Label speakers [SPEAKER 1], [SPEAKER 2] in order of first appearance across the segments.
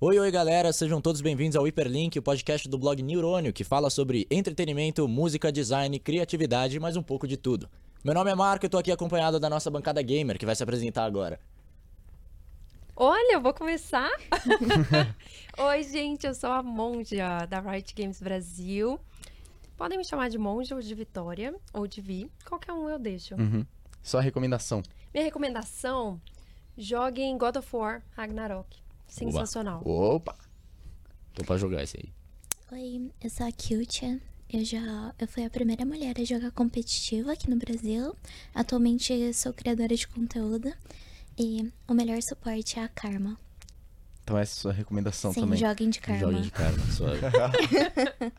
[SPEAKER 1] Oi, oi, galera, sejam todos bem-vindos ao Hiperlink, o podcast do blog Neurônio, que fala sobre entretenimento, música, design, criatividade e mais um pouco de tudo. Meu nome é Marco e tô aqui acompanhado da nossa bancada gamer, que vai se apresentar agora.
[SPEAKER 2] Olha, eu vou começar. Oi, gente, eu sou a Monja da Riot Games Brasil. Podem me chamar de Monja ou de Vitória ou de Vi, qualquer um eu deixo.
[SPEAKER 3] Uhum. Só recomendação.
[SPEAKER 2] Minha recomendação: joguem God of War Ragnarok. Sensacional.
[SPEAKER 1] Opa! Tô pra jogar esse aí.
[SPEAKER 4] Oi, eu sou a Kyutia. Eu já eu fui a primeira mulher a jogar competitivo aqui no Brasil. Atualmente eu sou criadora de conteúdo e o melhor suporte é a Karma.
[SPEAKER 3] Então essa é a sua recomendação
[SPEAKER 4] Sim,
[SPEAKER 3] também.
[SPEAKER 4] joguem de Karma.
[SPEAKER 1] Jogue de karma, suave.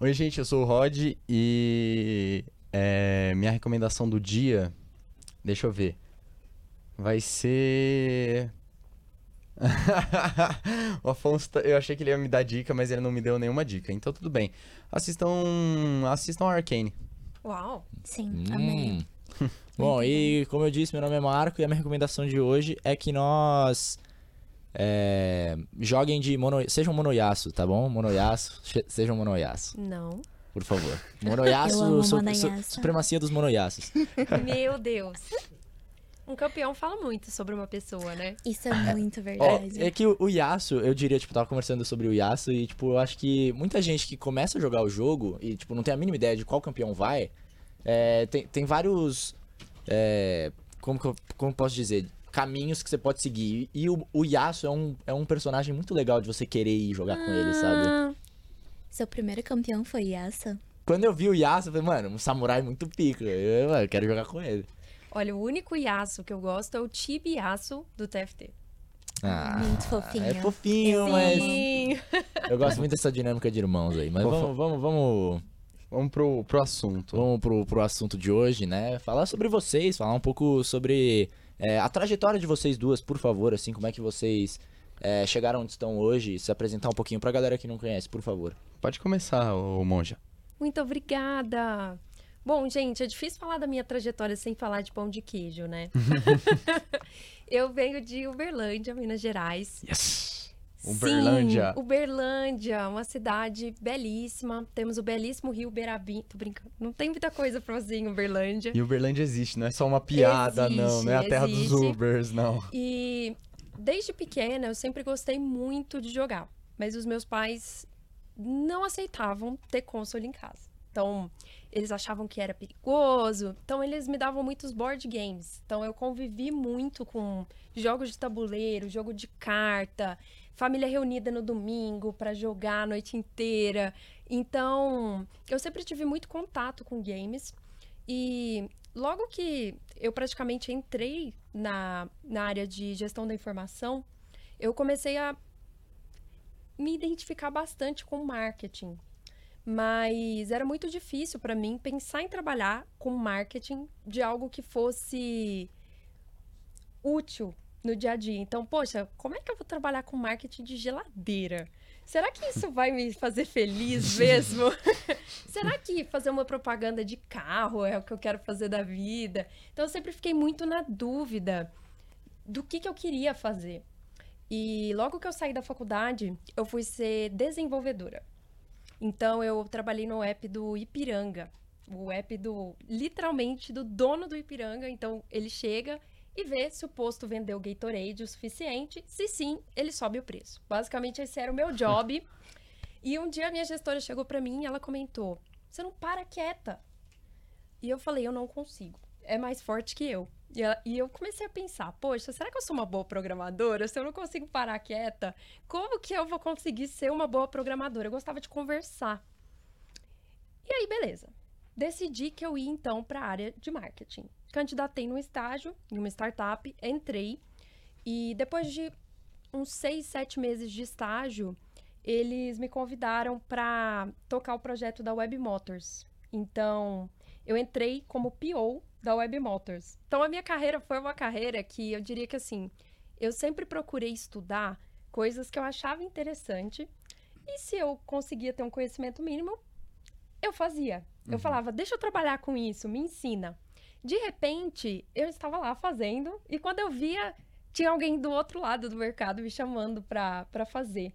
[SPEAKER 3] Oi, gente, eu sou o Rod e é, minha recomendação do dia, deixa eu ver, vai ser. o Afonso, tá- eu achei que ele ia me dar dica, mas ele não me deu nenhuma dica, então tudo bem. Assistam, assistam Arcane.
[SPEAKER 2] Uau!
[SPEAKER 4] Sim, amei.
[SPEAKER 1] Hum. Bom, e como eu disse, meu nome é Marco e a minha recomendação de hoje é que nós é, joguem de mono, sejam monoyaço, tá bom? Monoyaço, che- sejam monoyaço,
[SPEAKER 2] Não.
[SPEAKER 1] por favor.
[SPEAKER 4] Amo
[SPEAKER 1] su- su- supremacia dos monoyaços.
[SPEAKER 2] Meu Deus. Um campeão fala muito sobre uma pessoa, né?
[SPEAKER 4] Isso é muito
[SPEAKER 1] Ó,
[SPEAKER 4] verdade.
[SPEAKER 1] é que o, Yasuo, eu diria, tipo, tava conversando sobre o Yasuo e, tipo, eu acho que muita gente que começa a jogar o jogo e, tipo, não tem a mínima ideia de qual campeão vai, é, tem, tem vários, é, como, que eu- como posso dizer, caminhos que você pode seguir. E o, o Yasuo é um, é um personagem muito legal de você querer ir jogar com ele, sabe?
[SPEAKER 2] Ah,
[SPEAKER 4] Seu primeiro campeão foi Yasa?
[SPEAKER 1] Quando eu vi o Yasuo, eu falei, mano, um samurai muito pica, eu, mano, eu quero jogar com ele.
[SPEAKER 2] Olha, o único Yasuo que eu gosto é o Chibi Yasuo do TFT.
[SPEAKER 1] Ah,
[SPEAKER 4] Muito fofinho.
[SPEAKER 1] É fofinho, mas
[SPEAKER 2] Sim.
[SPEAKER 1] eu gosto muito dessa dinâmica de irmãos aí. Mas vamos, vamos, vamos
[SPEAKER 3] Vamos pro, pro assunto.
[SPEAKER 1] Vamos pro, pro assunto de hoje, né? Falar sobre vocês, falar um pouco sobre é, a trajetória de vocês duas, por favor, assim, como é que vocês é, chegaram onde estão hoje, se apresentar um pouquinho pra galera que não conhece, por favor.
[SPEAKER 3] Pode começar, ô Monja.
[SPEAKER 2] Muito obrigada. Bom, gente, é difícil falar da minha trajetória sem falar de pão de queijo, né? eu venho de Uberlândia, Minas Gerais.
[SPEAKER 3] Yes! Uberlândia.
[SPEAKER 2] Sim, Uberlândia, uma cidade belíssima. Temos o belíssimo rio Berabim. Tô brincando. Não tem muita coisa pra fazer em Uberlândia.
[SPEAKER 3] E Uberlândia existe, não é só uma piada, não.
[SPEAKER 2] Existe,
[SPEAKER 3] Não é a terra dos
[SPEAKER 2] existe.
[SPEAKER 3] Ubers, não.
[SPEAKER 2] E desde pequena eu sempre gostei muito de jogar, mas os meus pais não aceitavam ter console em casa. Então, eles achavam que era perigoso. Então, eles me davam muitos board games. Então, eu convivi muito com jogos de tabuleiro, jogo de carta, família reunida no domingo para jogar a noite inteira. Então, eu sempre tive muito contato com games. E logo que eu praticamente entrei na, na área de gestão da informação, eu comecei a me identificar bastante com marketing. Mas era muito difícil para mim pensar em trabalhar com marketing de algo que fosse útil no dia a dia. Então, poxa, como é que eu vou trabalhar com marketing de geladeira? Será que isso vai me fazer feliz mesmo? Será que fazer uma propaganda de carro é o que eu quero fazer da vida? Então, eu sempre fiquei muito na dúvida do que, que eu queria fazer. E logo que eu saí da faculdade, eu fui ser desenvolvedora. Então, eu trabalhei no app do Ipiranga. O app do, literalmente, do dono do Ipiranga. Então, ele chega e vê se o posto vendeu Gatorade o suficiente. Se sim, ele sobe o preço. Basicamente, esse era o meu job. e um dia a minha gestora chegou pra mim e ela comentou: Você não para quieta. E eu falei: Eu não consigo. É mais forte que eu. E, ela- e eu comecei a pensar: Poxa, será que eu sou uma boa programadora? Se eu não consigo parar quieta, como que eu vou conseguir ser uma boa programadora? Eu gostava de conversar. E aí, beleza. Decidi que eu ia então para a área de marketing. Candidatei num estágio, em uma startup, entrei e depois de uns seis, sete meses de estágio, eles me convidaram para tocar o projeto da Web Motors. Então, eu entrei como PO da Web Motors. Então, a minha carreira foi uma carreira que eu diria que assim, eu sempre procurei estudar coisas que eu achava interessante e se eu conseguia ter um conhecimento mínimo, eu fazia. Eu falava, deixa eu trabalhar com isso, me ensina. De repente, eu estava lá fazendo, e quando eu via, tinha alguém do outro lado do mercado me chamando para fazer.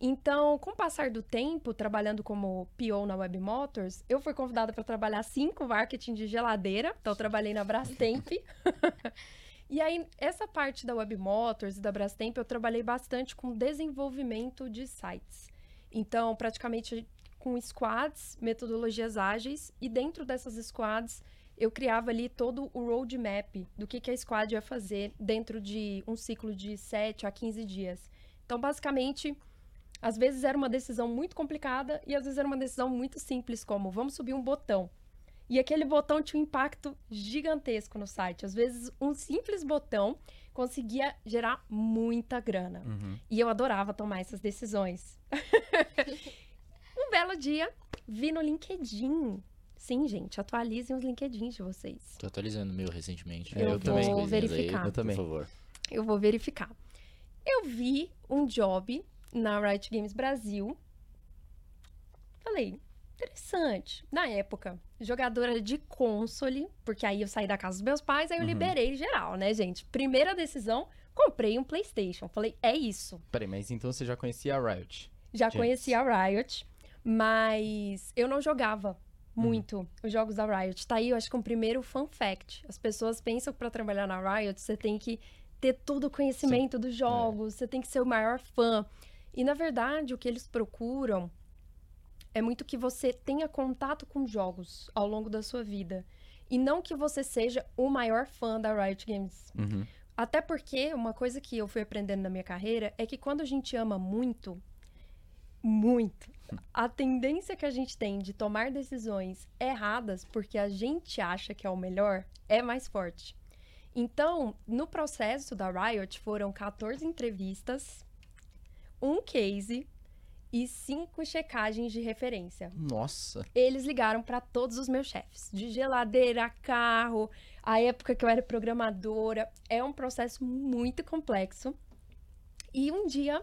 [SPEAKER 2] Então, com o passar do tempo, trabalhando como PO na Web Motors, eu fui convidada para trabalhar cinco marketing de geladeira. Então, trabalhei na Brastemp. e aí, essa parte da Web Motors e da Brastemp, eu trabalhei bastante com desenvolvimento de sites. Então, praticamente com squads, metodologias ágeis, e dentro dessas squads, eu criava ali todo o roadmap do que, que a squad ia fazer dentro de um ciclo de 7 a 15 dias. Então, basicamente, às vezes era uma decisão muito complicada e às vezes era uma decisão muito simples, como vamos subir um botão. E aquele botão tinha um impacto gigantesco no site. Às vezes, um simples botão conseguia gerar muita grana.
[SPEAKER 3] Uhum.
[SPEAKER 2] E eu adorava tomar essas decisões. um belo dia, vi no LinkedIn Sim, gente, atualizem os LinkedIns de vocês.
[SPEAKER 1] Tô atualizando o meu recentemente.
[SPEAKER 2] Eu vou
[SPEAKER 1] também.
[SPEAKER 2] verificar.
[SPEAKER 1] Aí,
[SPEAKER 3] Eu também.
[SPEAKER 1] Por favor.
[SPEAKER 2] Eu vou verificar. Eu vi um job na Riot Games Brasil. Falei, interessante. Na época, jogadora de console, porque aí eu saí da casa dos meus pais, aí eu
[SPEAKER 3] Uhum.
[SPEAKER 2] liberei geral, né, gente? Primeira decisão, comprei um PlayStation. Falei, é isso.
[SPEAKER 3] Peraí, mas então você já conhecia a Riot?
[SPEAKER 2] Já
[SPEAKER 3] Gente.
[SPEAKER 2] conhecia a Riot, mas eu não jogava
[SPEAKER 3] Uhum.
[SPEAKER 2] muito os jogos da Riot. Tá aí, eu acho que um primeiro fun fact. As pessoas pensam que pra trabalhar na Riot você tem que ter todo o conhecimento dos jogos, você tem que ser o maior fã. E na verdade, o que eles procuram é muito que você tenha contato com jogos ao longo da sua vida. E não que você seja o maior fã da Riot Games.
[SPEAKER 3] Uhum.
[SPEAKER 2] Até porque uma coisa que eu fui aprendendo na minha carreira é que quando a gente ama muito, muito, a tendência que a gente tem de tomar decisões erradas porque a gente acha que é o melhor é mais forte. Então, no processo da Riot foram 14 entrevistas, um case e cinco checagens de referência
[SPEAKER 3] Nossa.
[SPEAKER 2] eles ligaram para todos os meus chefes, de geladeira, carro, a época que eu era programadora. É um processo muito complexo. E um dia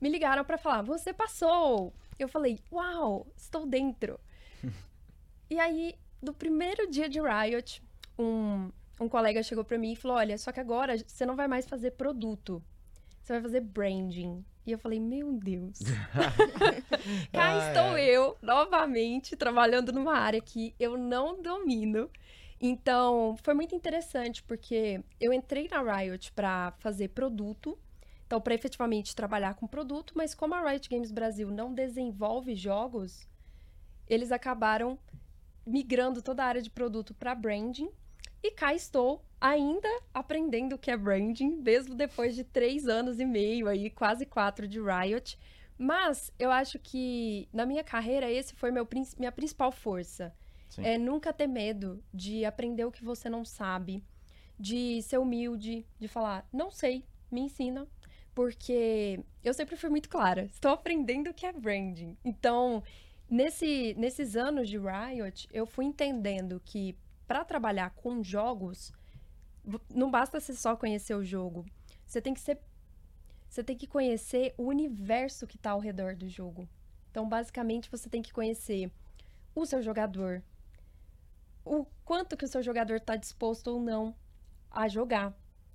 [SPEAKER 2] me ligaram para falar: "Você passou". Eu falei: "Uau, estou dentro". e aí, do primeiro dia de Riot, um um colega chegou para mim e falou: "Olha, só que agora você não vai mais fazer produto. Você vai fazer branding". E eu falei: "Meu Deus". Cá
[SPEAKER 3] Ai,
[SPEAKER 2] estou
[SPEAKER 3] ai.
[SPEAKER 2] eu, novamente, trabalhando numa área que eu não domino. Então, foi muito interessante, porque eu entrei na Riot para fazer produto, então, para efetivamente trabalhar com produto, mas como a Riot Games Brasil não desenvolve jogos, eles acabaram migrando toda a área de produto para branding. E cá estou, ainda aprendendo o que é branding, mesmo depois de três anos e meio aí, quase quatro de Riot. Mas eu acho que na minha carreira esse foi meu, minha principal força.
[SPEAKER 3] Sim.
[SPEAKER 2] É nunca ter medo de aprender o que você não sabe, de ser humilde, de falar, não sei, me ensina. Porque eu sempre fui muito clara, estou aprendendo o que é branding. Então, nesse, nesses anos de Riot, eu fui entendendo que para trabalhar com jogos, não basta você só conhecer o jogo. Você tem que ser você tem que conhecer o universo que está ao redor do jogo. Então, basicamente, você tem que conhecer o seu jogador, o quanto que o seu jogador está disposto ou não a jogar,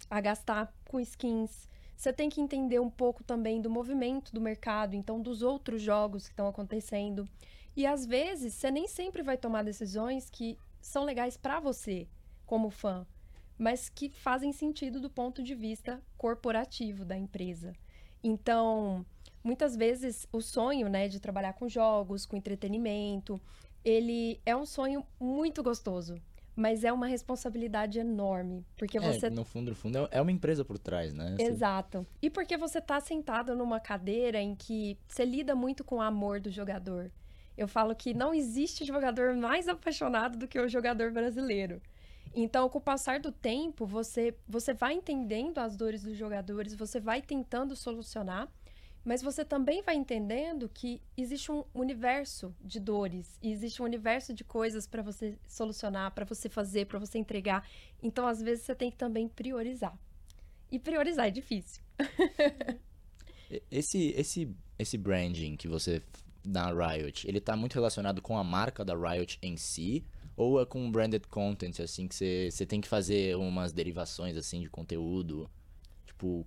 [SPEAKER 2] a gastar com skins. Você tem que entender um pouco também do movimento do mercado, então dos outros jogos que estão acontecendo. E às vezes, você nem sempre vai tomar decisões que são legais para você, como fã, mas que fazem sentido do ponto de vista corporativo da empresa. Então, muitas vezes o sonho, né, de trabalhar com jogos, com entretenimento, ele é um sonho muito gostoso, mas é uma responsabilidade enorme, porque
[SPEAKER 1] É,
[SPEAKER 2] você
[SPEAKER 1] no fundo, no fundo, é- é uma empresa por trás, né?
[SPEAKER 2] Exato. E porque você tá sentado numa cadeira em que você lida muito com o amor do jogador. Eu falo que não existe jogador mais apaixonado do que o jogador brasileiro. Então, com o passar do tempo, você, você vai entendendo as dores dos jogadores, você vai tentando solucionar, mas você também vai entendendo que existe um universo de dores, e existe um universo de coisas para você solucionar, para você fazer, para você entregar. Então, às vezes, você tem que também priorizar. E priorizar é difícil.
[SPEAKER 1] Esse, esse, esse branding que você da Riot, ele tá muito relacionado com a marca da Riot em si? Ou é com branded content, assim, que você, você tem que fazer umas derivações, assim, de conteúdo? Tipo,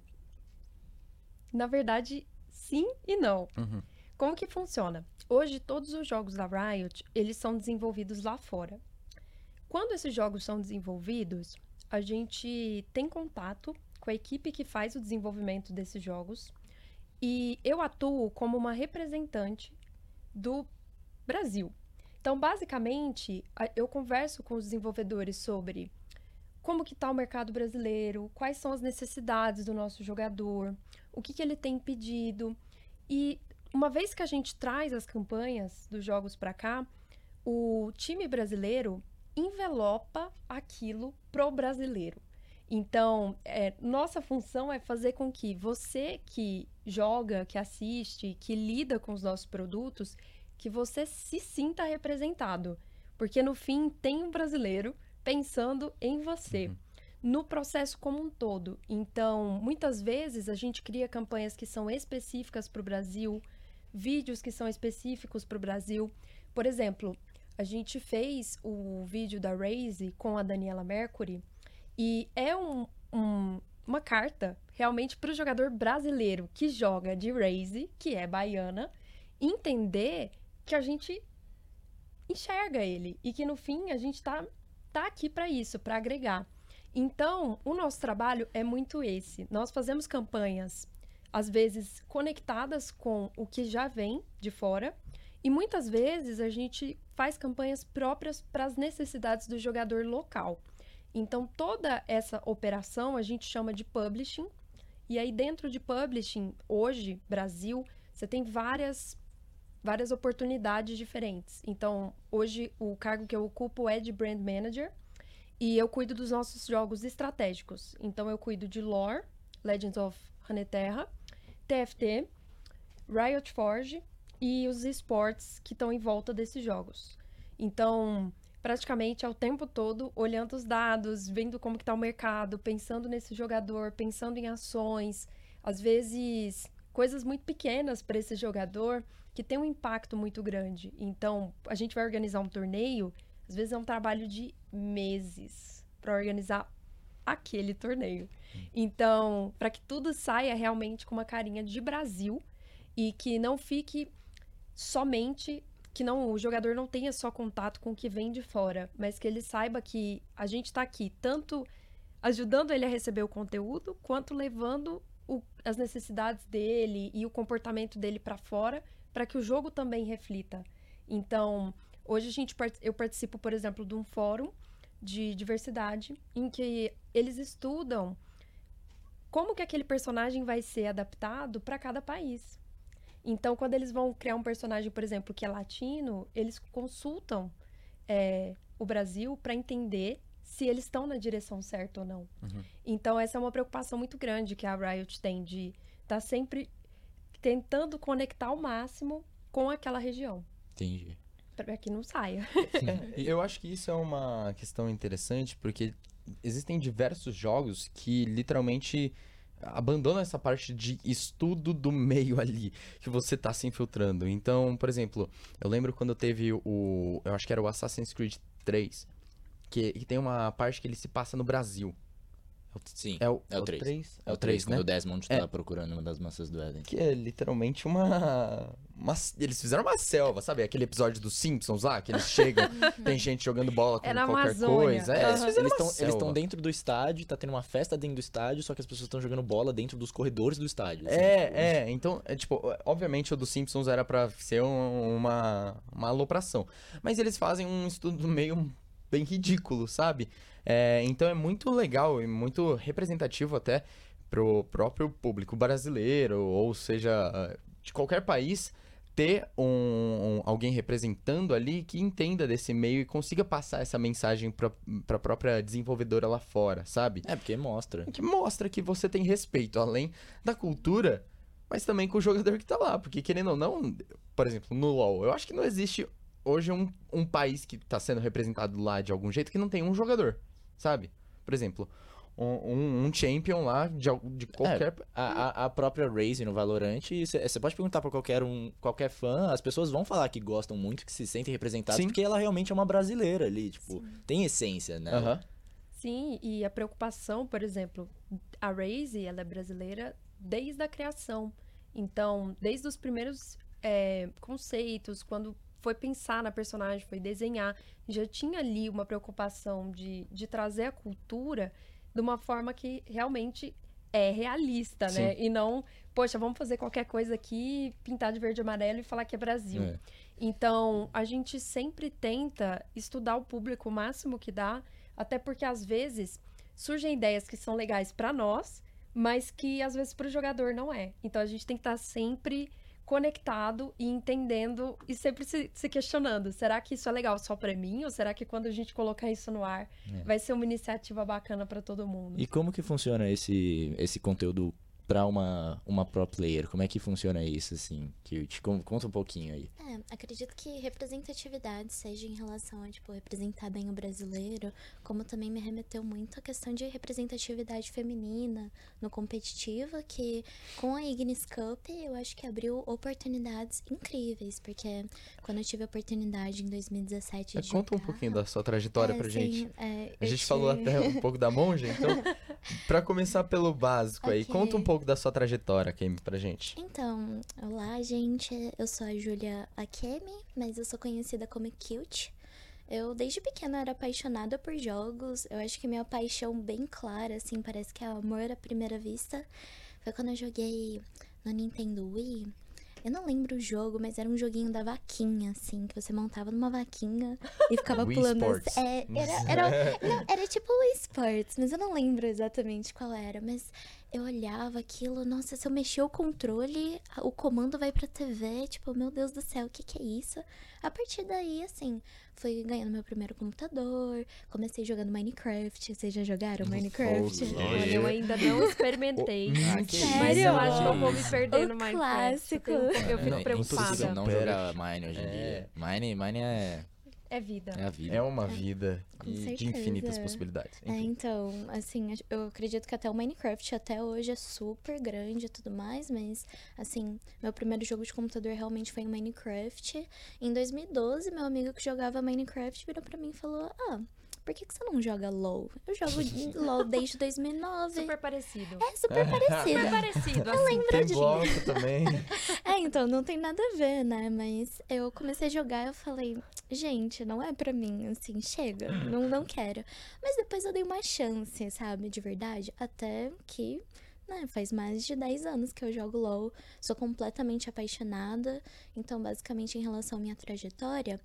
[SPEAKER 2] Na verdade, sim e não.
[SPEAKER 3] Uhum.
[SPEAKER 2] Como que funciona? Hoje, todos os jogos da Riot, eles são desenvolvidos lá fora. Quando esses jogos são desenvolvidos, a gente tem contato com a equipe que faz o desenvolvimento desses jogos e eu atuo como uma representante do Brasil. Então, basicamente, eu converso com os desenvolvedores sobre como que está o mercado brasileiro, quais são as necessidades do nosso jogador, o que, que ele tem pedido. E uma vez que a gente traz as campanhas dos jogos para cá, o time brasileiro envelopa aquilo pro brasileiro. Então, é, nossa função é fazer com que você que joga, que assiste, que lida com os nossos produtos, que você se sinta representado. Porque no fim tem um brasileiro pensando em você. No processo como um todo. Então, muitas vezes a gente cria campanhas que são específicas para o Brasil, vídeos que são específicos para o Brasil. Por exemplo, a gente fez o vídeo da Raze com a Daniela Mercury e é um- um- uma carta realmente para o jogador brasileiro que joga de Raze, que é baiana, entender que a gente enxerga ele e que no fim a gente tá, tá aqui para isso, para agregar. Então, o nosso trabalho é muito esse. Nós fazemos campanhas, às vezes conectadas com o que já vem de fora, e muitas vezes a gente faz campanhas próprias para as necessidades do jogador local. Então, toda essa operação a gente chama de publishing. E aí, dentro de publishing, hoje, Brasil, você tem várias, várias oportunidades diferentes. Então, hoje, o cargo que eu ocupo é de Brand Manager. E eu cuido dos nossos jogos estratégicos. Então, eu cuido de Lore, Legends of Runeterra, TFT, Riot Forge e os esportes que estão em volta desses jogos. Então, praticamente é o tempo todo olhando os dados, vendo como que tá o mercado, pensando nesse jogador, pensando em ações, às vezes coisas muito pequenas para esse jogador que tem um impacto muito grande. Então, a gente vai organizar um torneio, às vezes é um trabalho de meses para organizar aquele torneio. Então, para que tudo saia realmente com uma carinha de Brasil e que não fique somente que não o jogador não tenha só contato com o que vem de fora, mas que ele saiba que a gente está aqui tanto ajudando ele a receber o conteúdo, quanto levando as necessidades dele e o comportamento dele para fora, para que o jogo também reflita. Então, hoje a gente eu participo, por exemplo, de um fórum de diversidade em que eles estudam como que aquele personagem vai ser adaptado para cada país. Então, quando eles vão criar um personagem, por exemplo, que é latino, eles consultam é, o Brasil para entender se eles estão na direção certa ou não. Então, essa é uma preocupação muito grande que a Riot tem de estar sempre tentando conectar ao máximo com aquela região,
[SPEAKER 1] entendi.
[SPEAKER 2] para que não saia.
[SPEAKER 3] É, eu acho que isso é uma questão interessante, porque existem diversos jogos que literalmente abandonam essa parte de estudo do meio ali, que você tá se infiltrando. Então, por exemplo, eu lembro quando teve o. Eu acho que era o Assassin's Creed 3, que, que tem uma parte que ele se passa no Brasil.
[SPEAKER 1] Sim,
[SPEAKER 3] É o,
[SPEAKER 1] é o 3.
[SPEAKER 3] 3?
[SPEAKER 1] É o 3,
[SPEAKER 3] né?
[SPEAKER 1] quando o Desmond
[SPEAKER 3] É.
[SPEAKER 1] tá procurando uma das maçãs do Éden.
[SPEAKER 3] Que é literalmente uma, uma- Eles fizeram uma selva, sabe? Aquele episódio dos Simpsons lá, que eles chegam, tem gente jogando bola com
[SPEAKER 2] É
[SPEAKER 3] qualquer
[SPEAKER 2] Amazônia.
[SPEAKER 3] coisa. É,
[SPEAKER 2] Aham.
[SPEAKER 3] eles fizeram
[SPEAKER 1] Eles
[SPEAKER 3] uma
[SPEAKER 1] estão dentro do estádio, tá tendo uma festa dentro do estádio, só que as pessoas estão jogando bola dentro dos corredores do estádio. assim, tipo,
[SPEAKER 3] É, é, então, é tipo, obviamente o dos Simpsons era pra ser um- uma, uma alopração. Mas eles fazem um estudo meio bem ridículo, sabe? É, então é muito legal e muito representativo até pro próprio público brasileiro, ou seja, de qualquer país, ter um, um- alguém representando ali que entenda desse meio e consiga passar essa mensagem pra, pra própria desenvolvedora lá fora, sabe?
[SPEAKER 1] É, porque mostra.
[SPEAKER 3] que mostra que você tem respeito além da cultura, mas também com o jogador que tá lá. Porque, querendo ou não, por exemplo, no LoL, eu acho que não existe hoje um, um país que tá sendo representado lá de algum jeito que não tem um jogador, sabe? Por exemplo, um, um- um champion lá de, de qualquer.
[SPEAKER 1] É, a, a- própria Raze no Valorant, você pode perguntar pra qualquer um, qualquer fã, as pessoas vão falar que gostam muito, que se sentem representadas,
[SPEAKER 3] Sim.
[SPEAKER 1] porque ela realmente é uma brasileira ali, tipo, tem essência, né?
[SPEAKER 3] Aham.
[SPEAKER 2] Sim, e a preocupação, por exemplo, a Raze, ela é brasileira desde a criação. Então, desde os primeiros é, conceitos, quando foi pensar na personagem, foi desenhar, já tinha ali uma preocupação de, de trazer a cultura de uma forma que realmente é realista,
[SPEAKER 3] Sim.
[SPEAKER 2] né? E não, poxa, vamos fazer qualquer coisa aqui, pintar de verde e amarelo e falar que é Brasil.
[SPEAKER 1] É.
[SPEAKER 2] Então, a gente sempre tenta estudar o público o máximo que dá, até porque às vezes surgem ideias que são legais para nós, mas que às vezes para o jogador não é. Então, a gente tem que estar sempre conectado e entendendo e sempre se, se questionando: será que isso é legal só para mim ou será que quando a gente colocar isso no ar
[SPEAKER 1] É.
[SPEAKER 2] vai ser uma iniciativa bacana para todo mundo?
[SPEAKER 1] E como que funciona esse, esse conteúdo pra uma, uma pro player? Como é que funciona isso, assim? Que te con- conta um pouquinho aí.
[SPEAKER 4] É, acredito que representatividade seja em relação a, tipo, representar bem o brasileiro, como também me remeteu muito a questão de representatividade feminina no competitivo, que com a Ignis Cup eu acho que abriu oportunidades incríveis, porque quando eu tive a oportunidade em 2017
[SPEAKER 3] É,
[SPEAKER 4] de
[SPEAKER 3] Conta um
[SPEAKER 4] jogar-
[SPEAKER 3] pouquinho da sua trajetória
[SPEAKER 4] É,
[SPEAKER 3] pra
[SPEAKER 4] sim,
[SPEAKER 3] gente.
[SPEAKER 4] é,
[SPEAKER 3] A gente falou
[SPEAKER 4] tive-
[SPEAKER 3] até um pouco da monja, então, pra começar pelo básico aí,
[SPEAKER 4] Ok.
[SPEAKER 3] conta um pouco da sua trajetória, Kemi, pra gente.
[SPEAKER 4] Então, olá, gente. Eu sou a Júlia Akemi, mas eu sou conhecida como Cute. Eu, desde pequena, era apaixonada por jogos. Eu acho que minha paixão bem clara, assim, parece que é amor à primeira vista. Foi quando eu joguei no Nintendo Wii. Eu não lembro o jogo, mas era um joguinho da vaquinha, assim, que você montava numa vaquinha e ficava
[SPEAKER 3] Wii
[SPEAKER 4] pulando.
[SPEAKER 3] Sports.
[SPEAKER 4] É, era, era, não, era tipo o esportes, mas eu não lembro exatamente qual era. Mas eu olhava aquilo, nossa, se eu mexer o controle, o comando vai pra TV, tipo, meu Deus do céu, o que que é isso? A partir daí, assim, fui ganhando meu primeiro computador, comecei jogando Minecraft. Vocês já jogaram Minecraft?
[SPEAKER 2] Olha, eu ainda não experimentei.
[SPEAKER 1] Ah, que
[SPEAKER 2] Mas
[SPEAKER 4] Sério?
[SPEAKER 2] eu acho que eu vou me perder
[SPEAKER 4] O
[SPEAKER 2] no Minecraft.
[SPEAKER 4] clássico.
[SPEAKER 2] Eu, tenho- eu
[SPEAKER 1] É,
[SPEAKER 2] fico
[SPEAKER 1] é
[SPEAKER 2] preocupada.
[SPEAKER 1] impossível não
[SPEAKER 3] Supera.
[SPEAKER 1] jogar Mine hoje em dia. Mine, Mine é,
[SPEAKER 2] É vida.
[SPEAKER 1] é a vida.
[SPEAKER 3] É uma vida
[SPEAKER 4] Com
[SPEAKER 3] e de infinitas possibilidades.
[SPEAKER 4] É, então, assim, eu acredito que até o Minecraft até hoje é super grande e tudo mais, mas, assim, meu primeiro jogo de computador realmente foi em Minecraft. Em 2012, meu amigo que jogava Minecraft virou pra mim e falou: Ah, por que, que você não joga LOL? Eu jogo LOL desde 2009.
[SPEAKER 2] Super parecido.
[SPEAKER 4] É super parecido.
[SPEAKER 2] Super parecido, assim.
[SPEAKER 3] Tem bloco também.
[SPEAKER 4] É, então, não tem nada a ver, né? Mas eu comecei a jogar e eu falei, gente, não é pra mim, assim, chega, não, não quero. Mas depois eu dei uma chance, sabe, de verdade, até que, né, faz mais de 10 anos que eu jogo LoL, sou completamente apaixonada. Então, basicamente, em relação à minha trajetória,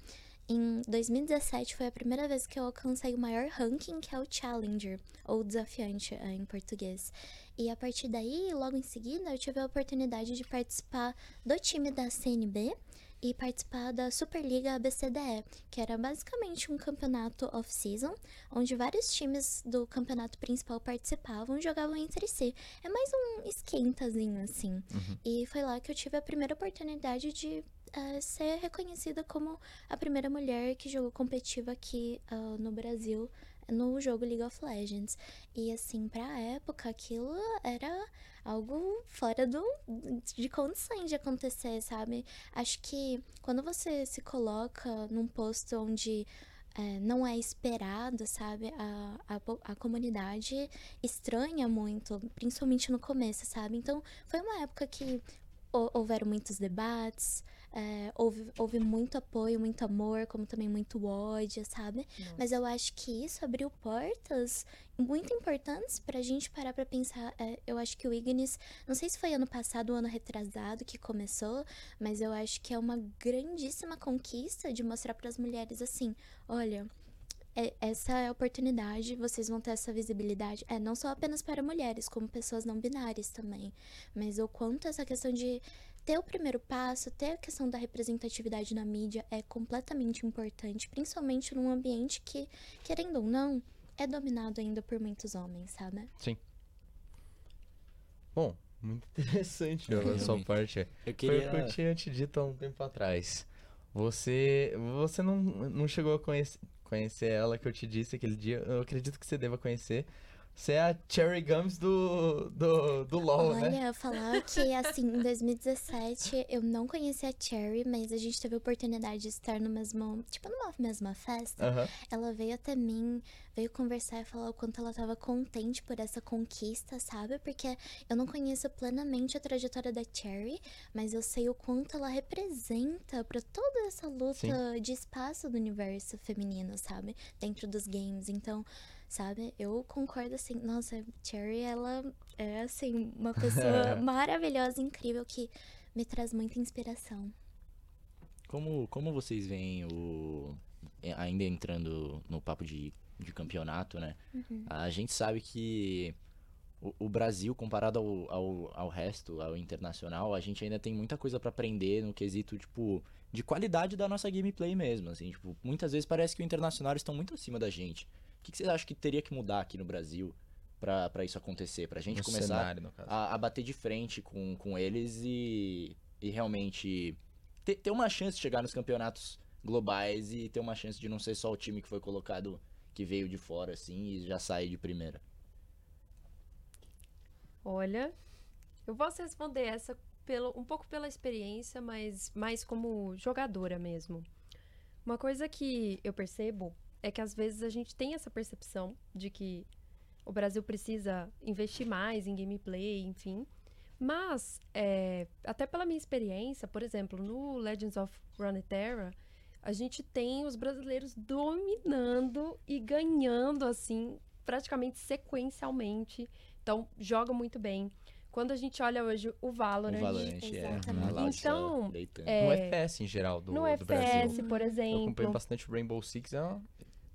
[SPEAKER 4] em 2017 foi a primeira vez que eu alcancei o maior ranking, que é o Challenger, ou desafiante eh, em português. E a partir daí, logo em seguida, eu tive a oportunidade de participar do time da CNB e participar da Superliga ABCDE, que era basicamente um campeonato off-season, onde vários times do campeonato principal participavam e jogavam entre si. É mais um esquentazinho, assim. E foi lá que eu tive a primeira oportunidade de eh, ser reconhecida como a primeira mulher que jogou competitiva aqui ah, no Brasil no jogo League of Legends. E assim, pra época, aquilo era algo fora do, de condições de acontecer, sabe? Acho que quando você se coloca num posto onde é, não é esperado, sabe? A, a, a comunidade estranha muito, principalmente no começo, sabe? Então, foi uma época que hou- houveram muitos debates, é, houve, houve muito apoio, muito amor, como também muito ódio, sabe? Mas eu acho que isso abriu portas muito importantes pra gente parar pra pensar. É, eu acho que o Ignis, não sei se foi ano passado ou ano retrasado que começou, mas eu acho que é uma grandíssima conquista de mostrar pras mulheres assim: olha. é- essa é a oportunidade, vocês vão ter essa visibilidade. É, não só apenas para mulheres, como pessoas não binárias também. Mas o quanto essa questão de ter o primeiro passo, ter a questão da representatividade na mídia é completamente importante, principalmente num ambiente que, querendo ou não, é dominado ainda por muitos homens, sabe?
[SPEAKER 3] Bom, muito interessante a sua parte.
[SPEAKER 1] Eu
[SPEAKER 3] Foi
[SPEAKER 1] queria...
[SPEAKER 3] o que eu tinha te dito há um tempo atrás. Você, você não, não chegou a conhecer, conhecer ela que eu te disse aquele dia. Eu acredito que você deva conhecer. Você é a Cherry Gums do, do, do LoL,
[SPEAKER 4] Olha,
[SPEAKER 3] né?
[SPEAKER 4] eu falar que assim, em 2017 eu não conhecia a Cherry, mas a gente teve a oportunidade de estar no mesmo, tipo, numa mesma festa.
[SPEAKER 3] Aham.
[SPEAKER 4] Ela veio até mim, veio conversar e falar o quanto ela tava contente por essa conquista, sabe? Porque eu não conheço plenamente a trajetória da Cherry, mas eu sei o quanto ela representa pra toda essa luta de espaço do universo feminino, sabe? Dentro dos games. Então, sabe? Eu concordo assim, nossa, Cherry, ela é assim, uma pessoa maravilhosa, incrível que me traz muita inspiração.
[SPEAKER 1] Como, como vocês veem o. é, Ainda entrando no papo de, de campeonato, né? A gente sabe que o, o Brasil, comparado ao, ao, ao resto, ao internacional, a gente ainda tem muita coisa pra aprender no quesito, tipo, de qualidade da nossa gameplay mesmo. Assim, tipo, muitas vezes parece que o internacional estão muito acima da gente. O que, que vocês acham que teria que mudar aqui no Brasil pra, pra isso acontecer? Pra gente
[SPEAKER 3] No
[SPEAKER 1] começar
[SPEAKER 3] cenário,
[SPEAKER 1] a, a bater de frente com, com eles e, e realmente ter, ter uma chance de chegar nos campeonatos globais e ter uma chance de não ser só o time que foi colocado, que veio de fora, assim, e já sair de primeira.
[SPEAKER 2] Olha, eu posso responder essa pelo, um pouco pela experiência, mas mais como jogadora mesmo. Uma coisa que eu percebo é que às vezes a gente tem essa percepção de que o Brasil precisa investir mais em gameplay, enfim. Mas, é, até pela minha experiência, por exemplo, no Legends of Runeterra, a gente tem os brasileiros dominando e ganhando, assim, praticamente sequencialmente. Então, joga muito bem. Quando a gente olha hoje o Valorant,
[SPEAKER 1] O Valorant, é. tá
[SPEAKER 2] Então, é,
[SPEAKER 3] No FPS em geral do,
[SPEAKER 2] no
[SPEAKER 3] do
[SPEAKER 2] FPS,
[SPEAKER 3] Brasil.
[SPEAKER 2] por
[SPEAKER 3] Eu acompanho
[SPEAKER 2] exemplo.
[SPEAKER 3] bastante Rainbow Six, é uma-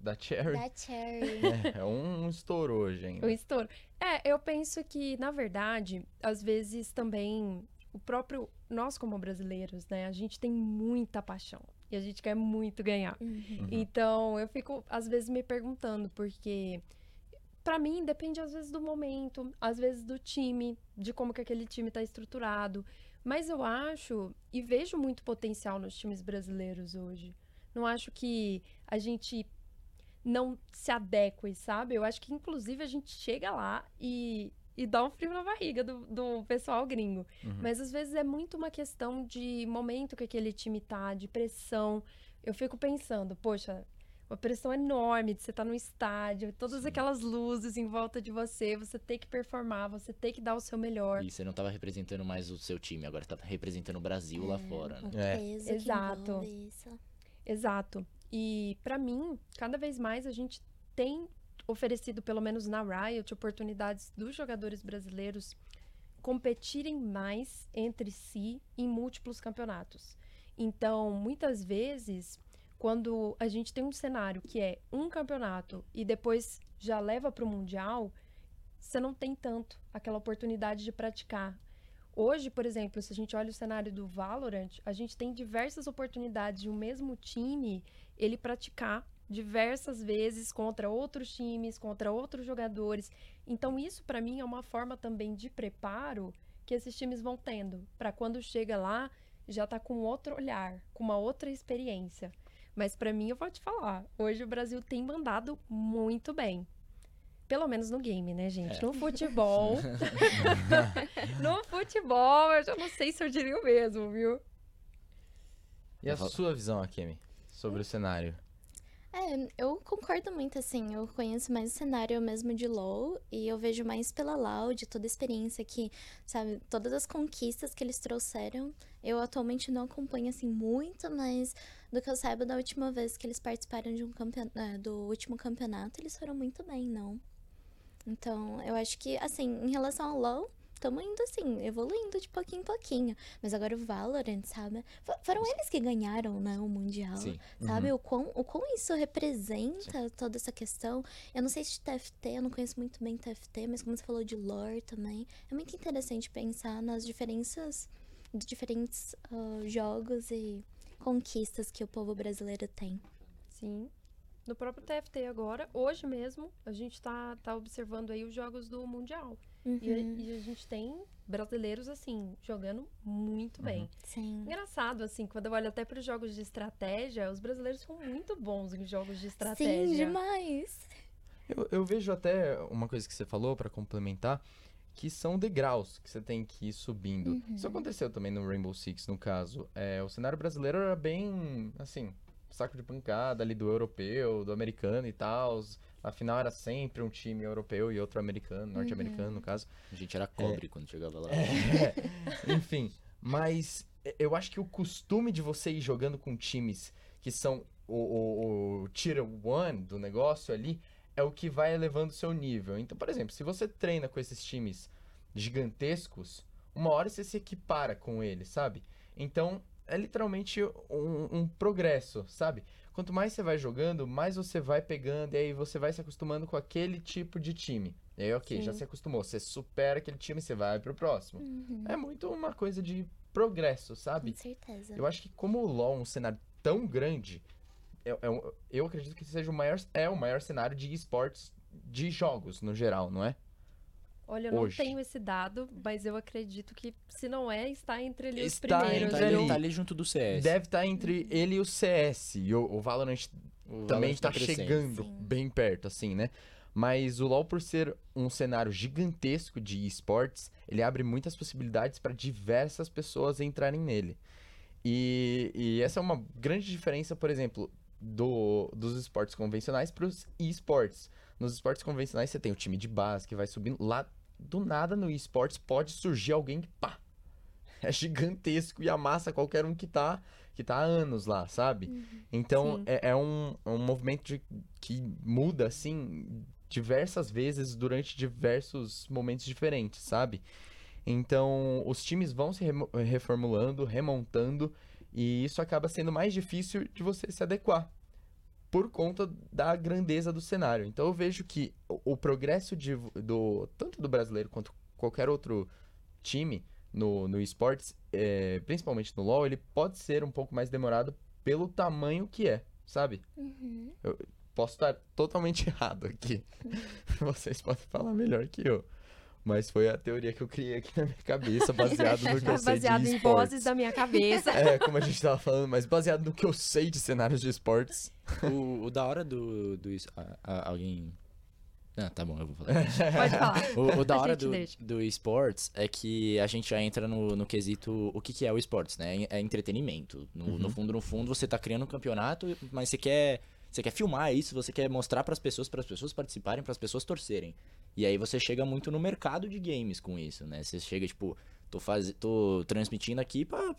[SPEAKER 3] da Cherry.
[SPEAKER 4] Da Cherry.
[SPEAKER 3] É, é um, um estouro hoje ainda.
[SPEAKER 2] O estouro. É, eu penso que, na verdade, às vezes também o próprio nós como brasileiros, né, a gente tem muita paixão e a gente quer muito ganhar.
[SPEAKER 4] Uhum.
[SPEAKER 2] Então, eu fico às vezes me perguntando porque pra mim depende às vezes do momento, às vezes do time, de como que aquele time tá estruturado, mas eu acho e vejo muito potencial nos times brasileiros hoje. Não acho que a gente não se adeque, sabe? Eu acho que, inclusive, a gente chega lá e, e dá um frio na barriga do, do pessoal gringo.
[SPEAKER 3] Uhum.
[SPEAKER 2] Mas, às vezes, é muito uma questão de momento que aquele time tá, de pressão. Eu fico pensando, poxa, uma pressão enorme de você estar no estádio, todas aquelas luzes em volta de você, você ter que performar, você ter que dar o seu melhor.
[SPEAKER 1] E você não tava representando mais o seu time, agora tá representando o Brasil lá fora, né?
[SPEAKER 4] O
[SPEAKER 3] É.
[SPEAKER 4] peso
[SPEAKER 2] Exato.
[SPEAKER 4] que envolve isso.
[SPEAKER 2] Exato. E pra mim, cada vez mais a gente tem oferecido, pelo menos na Riot, oportunidades dos jogadores brasileiros competirem mais entre si em múltiplos campeonatos. Então, muitas vezes, quando a gente tem um cenário que é um campeonato e depois já leva para o mundial, você não tem tanto aquela oportunidade de praticar. Hoje, por exemplo, se a gente olha o cenário do Valorant, a gente tem diversas oportunidades de um mesmo time ele praticar diversas vezes contra outros times, contra outros jogadores. Então isso para mim é uma forma também de preparo que esses times vão tendo, para quando chega lá já tá com outro olhar, com uma outra experiência. Mas para mim eu vou te falar, hoje o Brasil tem mandado muito bem. Pelo menos no game, né, gente? No futebol. no futebol, eu já não sei se eu diria o mesmo, viu?
[SPEAKER 3] E a sua visão, Akemi, sobre o cenário?
[SPEAKER 4] É, eu concordo muito, assim, eu conheço mais o cenário mesmo de LoL e eu vejo mais pela Loud, toda a experiência que, sabe, todas as conquistas que eles trouxeram. Eu atualmente não acompanho, assim, muito, mas do que eu saiba da última vez que eles participaram de um campeonato, do último campeonato, eles foram muito bem, não? Então, eu acho que, assim, em relação ao LoL, estamos indo assim, evoluindo de pouquinho em pouquinho. Mas agora o Valorant, sabe? F- foram eles que ganharam, né, o Mundial.
[SPEAKER 1] Sim.
[SPEAKER 4] Sabe? O, quão, o quão isso representa toda essa questão. Eu não sei se TFT, eu não conheço muito bem TFT, mas como você falou de lore também, é muito interessante pensar nas diferenças de diferentes ah, jogos e conquistas que o povo brasileiro tem.
[SPEAKER 2] Sim. No próprio TFT agora, hoje mesmo, a gente tá, tá observando aí os jogos do Mundial. E, a-
[SPEAKER 4] Uhum.
[SPEAKER 2] e a gente tem brasileiros, assim, jogando muito bem.
[SPEAKER 4] Sim.
[SPEAKER 2] Engraçado, assim, quando eu olho até para os jogos de estratégia, os brasileiros são muito bons em jogos de estratégia.
[SPEAKER 4] Sim, demais.
[SPEAKER 3] Eu, eu vejo até uma coisa que você falou pra complementar, que são degraus que você tem que ir subindo. Isso aconteceu também no Rainbow Six, no caso. É, o cenário brasileiro era bem, assim, saco de pancada ali do europeu, do americano e tal. Afinal, era sempre um time europeu e outro americano, norte-americano, no caso.
[SPEAKER 1] A gente era cobre quando chegava lá.
[SPEAKER 3] Enfim, mas eu acho que o costume de você ir jogando com times que são o, o, o tier one do negócio ali é o que vai elevando o seu nível. Então, por exemplo, se você treina com esses times gigantescos, uma hora você se equipara com eles, sabe? Então, é literalmente um, um progresso, sabe? Quanto mais você vai jogando, mais você vai pegando, e aí você vai se acostumando com aquele tipo de time. E aí, ok, já
[SPEAKER 2] Sim.
[SPEAKER 3] se acostumou. Você supera aquele time, você vai pro próximo. É muito uma coisa de progresso, sabe?
[SPEAKER 4] Com certeza.
[SPEAKER 3] Eu acho que como o LoL é um cenário tão grande, eu, eu, eu acredito que seja o maior, é o maior cenário de esportes de jogos, no geral, não é?
[SPEAKER 2] Olha, eu não
[SPEAKER 3] Hoje.
[SPEAKER 2] tenho esse dado, mas eu acredito que, se não é, está entre ali os
[SPEAKER 3] Está
[SPEAKER 2] primeiros.
[SPEAKER 1] Tá
[SPEAKER 3] entre
[SPEAKER 1] ali,
[SPEAKER 2] viu?
[SPEAKER 3] ali.
[SPEAKER 1] tá ali junto do CS.
[SPEAKER 3] Deve estar entre ele e o CS. E o, o Valorant
[SPEAKER 1] O
[SPEAKER 3] também
[SPEAKER 1] Valorant tá
[SPEAKER 3] está
[SPEAKER 1] crescendo.
[SPEAKER 3] chegando
[SPEAKER 4] Sim.
[SPEAKER 3] bem perto, assim, né? Mas o LoL, por ser um cenário gigantesco de esportes, ele abre muitas possibilidades para diversas pessoas entrarem nele. E, e essa é uma grande diferença, por exemplo, do, dos esportes convencionais para os esportes. Nos esportes convencionais, você tem o time de base que vai subindo. Lá, do nada, no esportes, pode surgir alguém que, pá, é gigantesco e amassa qualquer um que tá, que tá há anos lá, sabe? Então,
[SPEAKER 2] Sim.
[SPEAKER 3] é, é um, é um movimento de- que muda, assim, diversas vezes durante diversos momentos diferentes, sabe? Então, os times vão se reformulando, remontando, e isso acaba sendo mais difícil de você se adequar por conta da grandeza do cenário. Então, eu vejo que o, o progresso de, do tanto do brasileiro quanto qualquer outro time no, no esportes, é, principalmente no LoL, ele pode ser um pouco mais demorado pelo tamanho que é, sabe?
[SPEAKER 4] Uhum.
[SPEAKER 3] Posso estar totalmente errado aqui. Vocês podem falar melhor que eu. Mas foi a teoria que eu criei aqui na minha cabeça, baseado no que eu sei
[SPEAKER 2] Baseado
[SPEAKER 3] de
[SPEAKER 2] em
[SPEAKER 3] esportes.
[SPEAKER 2] vozes da minha cabeça.
[SPEAKER 3] É, como a gente tava falando, mas baseado no que eu sei de cenários de esportes.
[SPEAKER 1] O, o da hora do. do es- a- a- alguém. Ah, tá bom, eu vou falar.
[SPEAKER 2] Pode falar.
[SPEAKER 1] O, o da hora do,
[SPEAKER 2] deixa.
[SPEAKER 1] do esportes é que a gente já entra no, no quesito o que, que é o esportes, né? É entretenimento. No, no fundo, no fundo, você tá criando um campeonato, mas você quer. Você quer filmar isso, você quer mostrar pras pessoas, para as pessoas participarem, para as pessoas torcerem. E aí você chega muito no mercado de games com isso, né? Você chega, tipo, tô, faz... tô transmitindo aqui pra...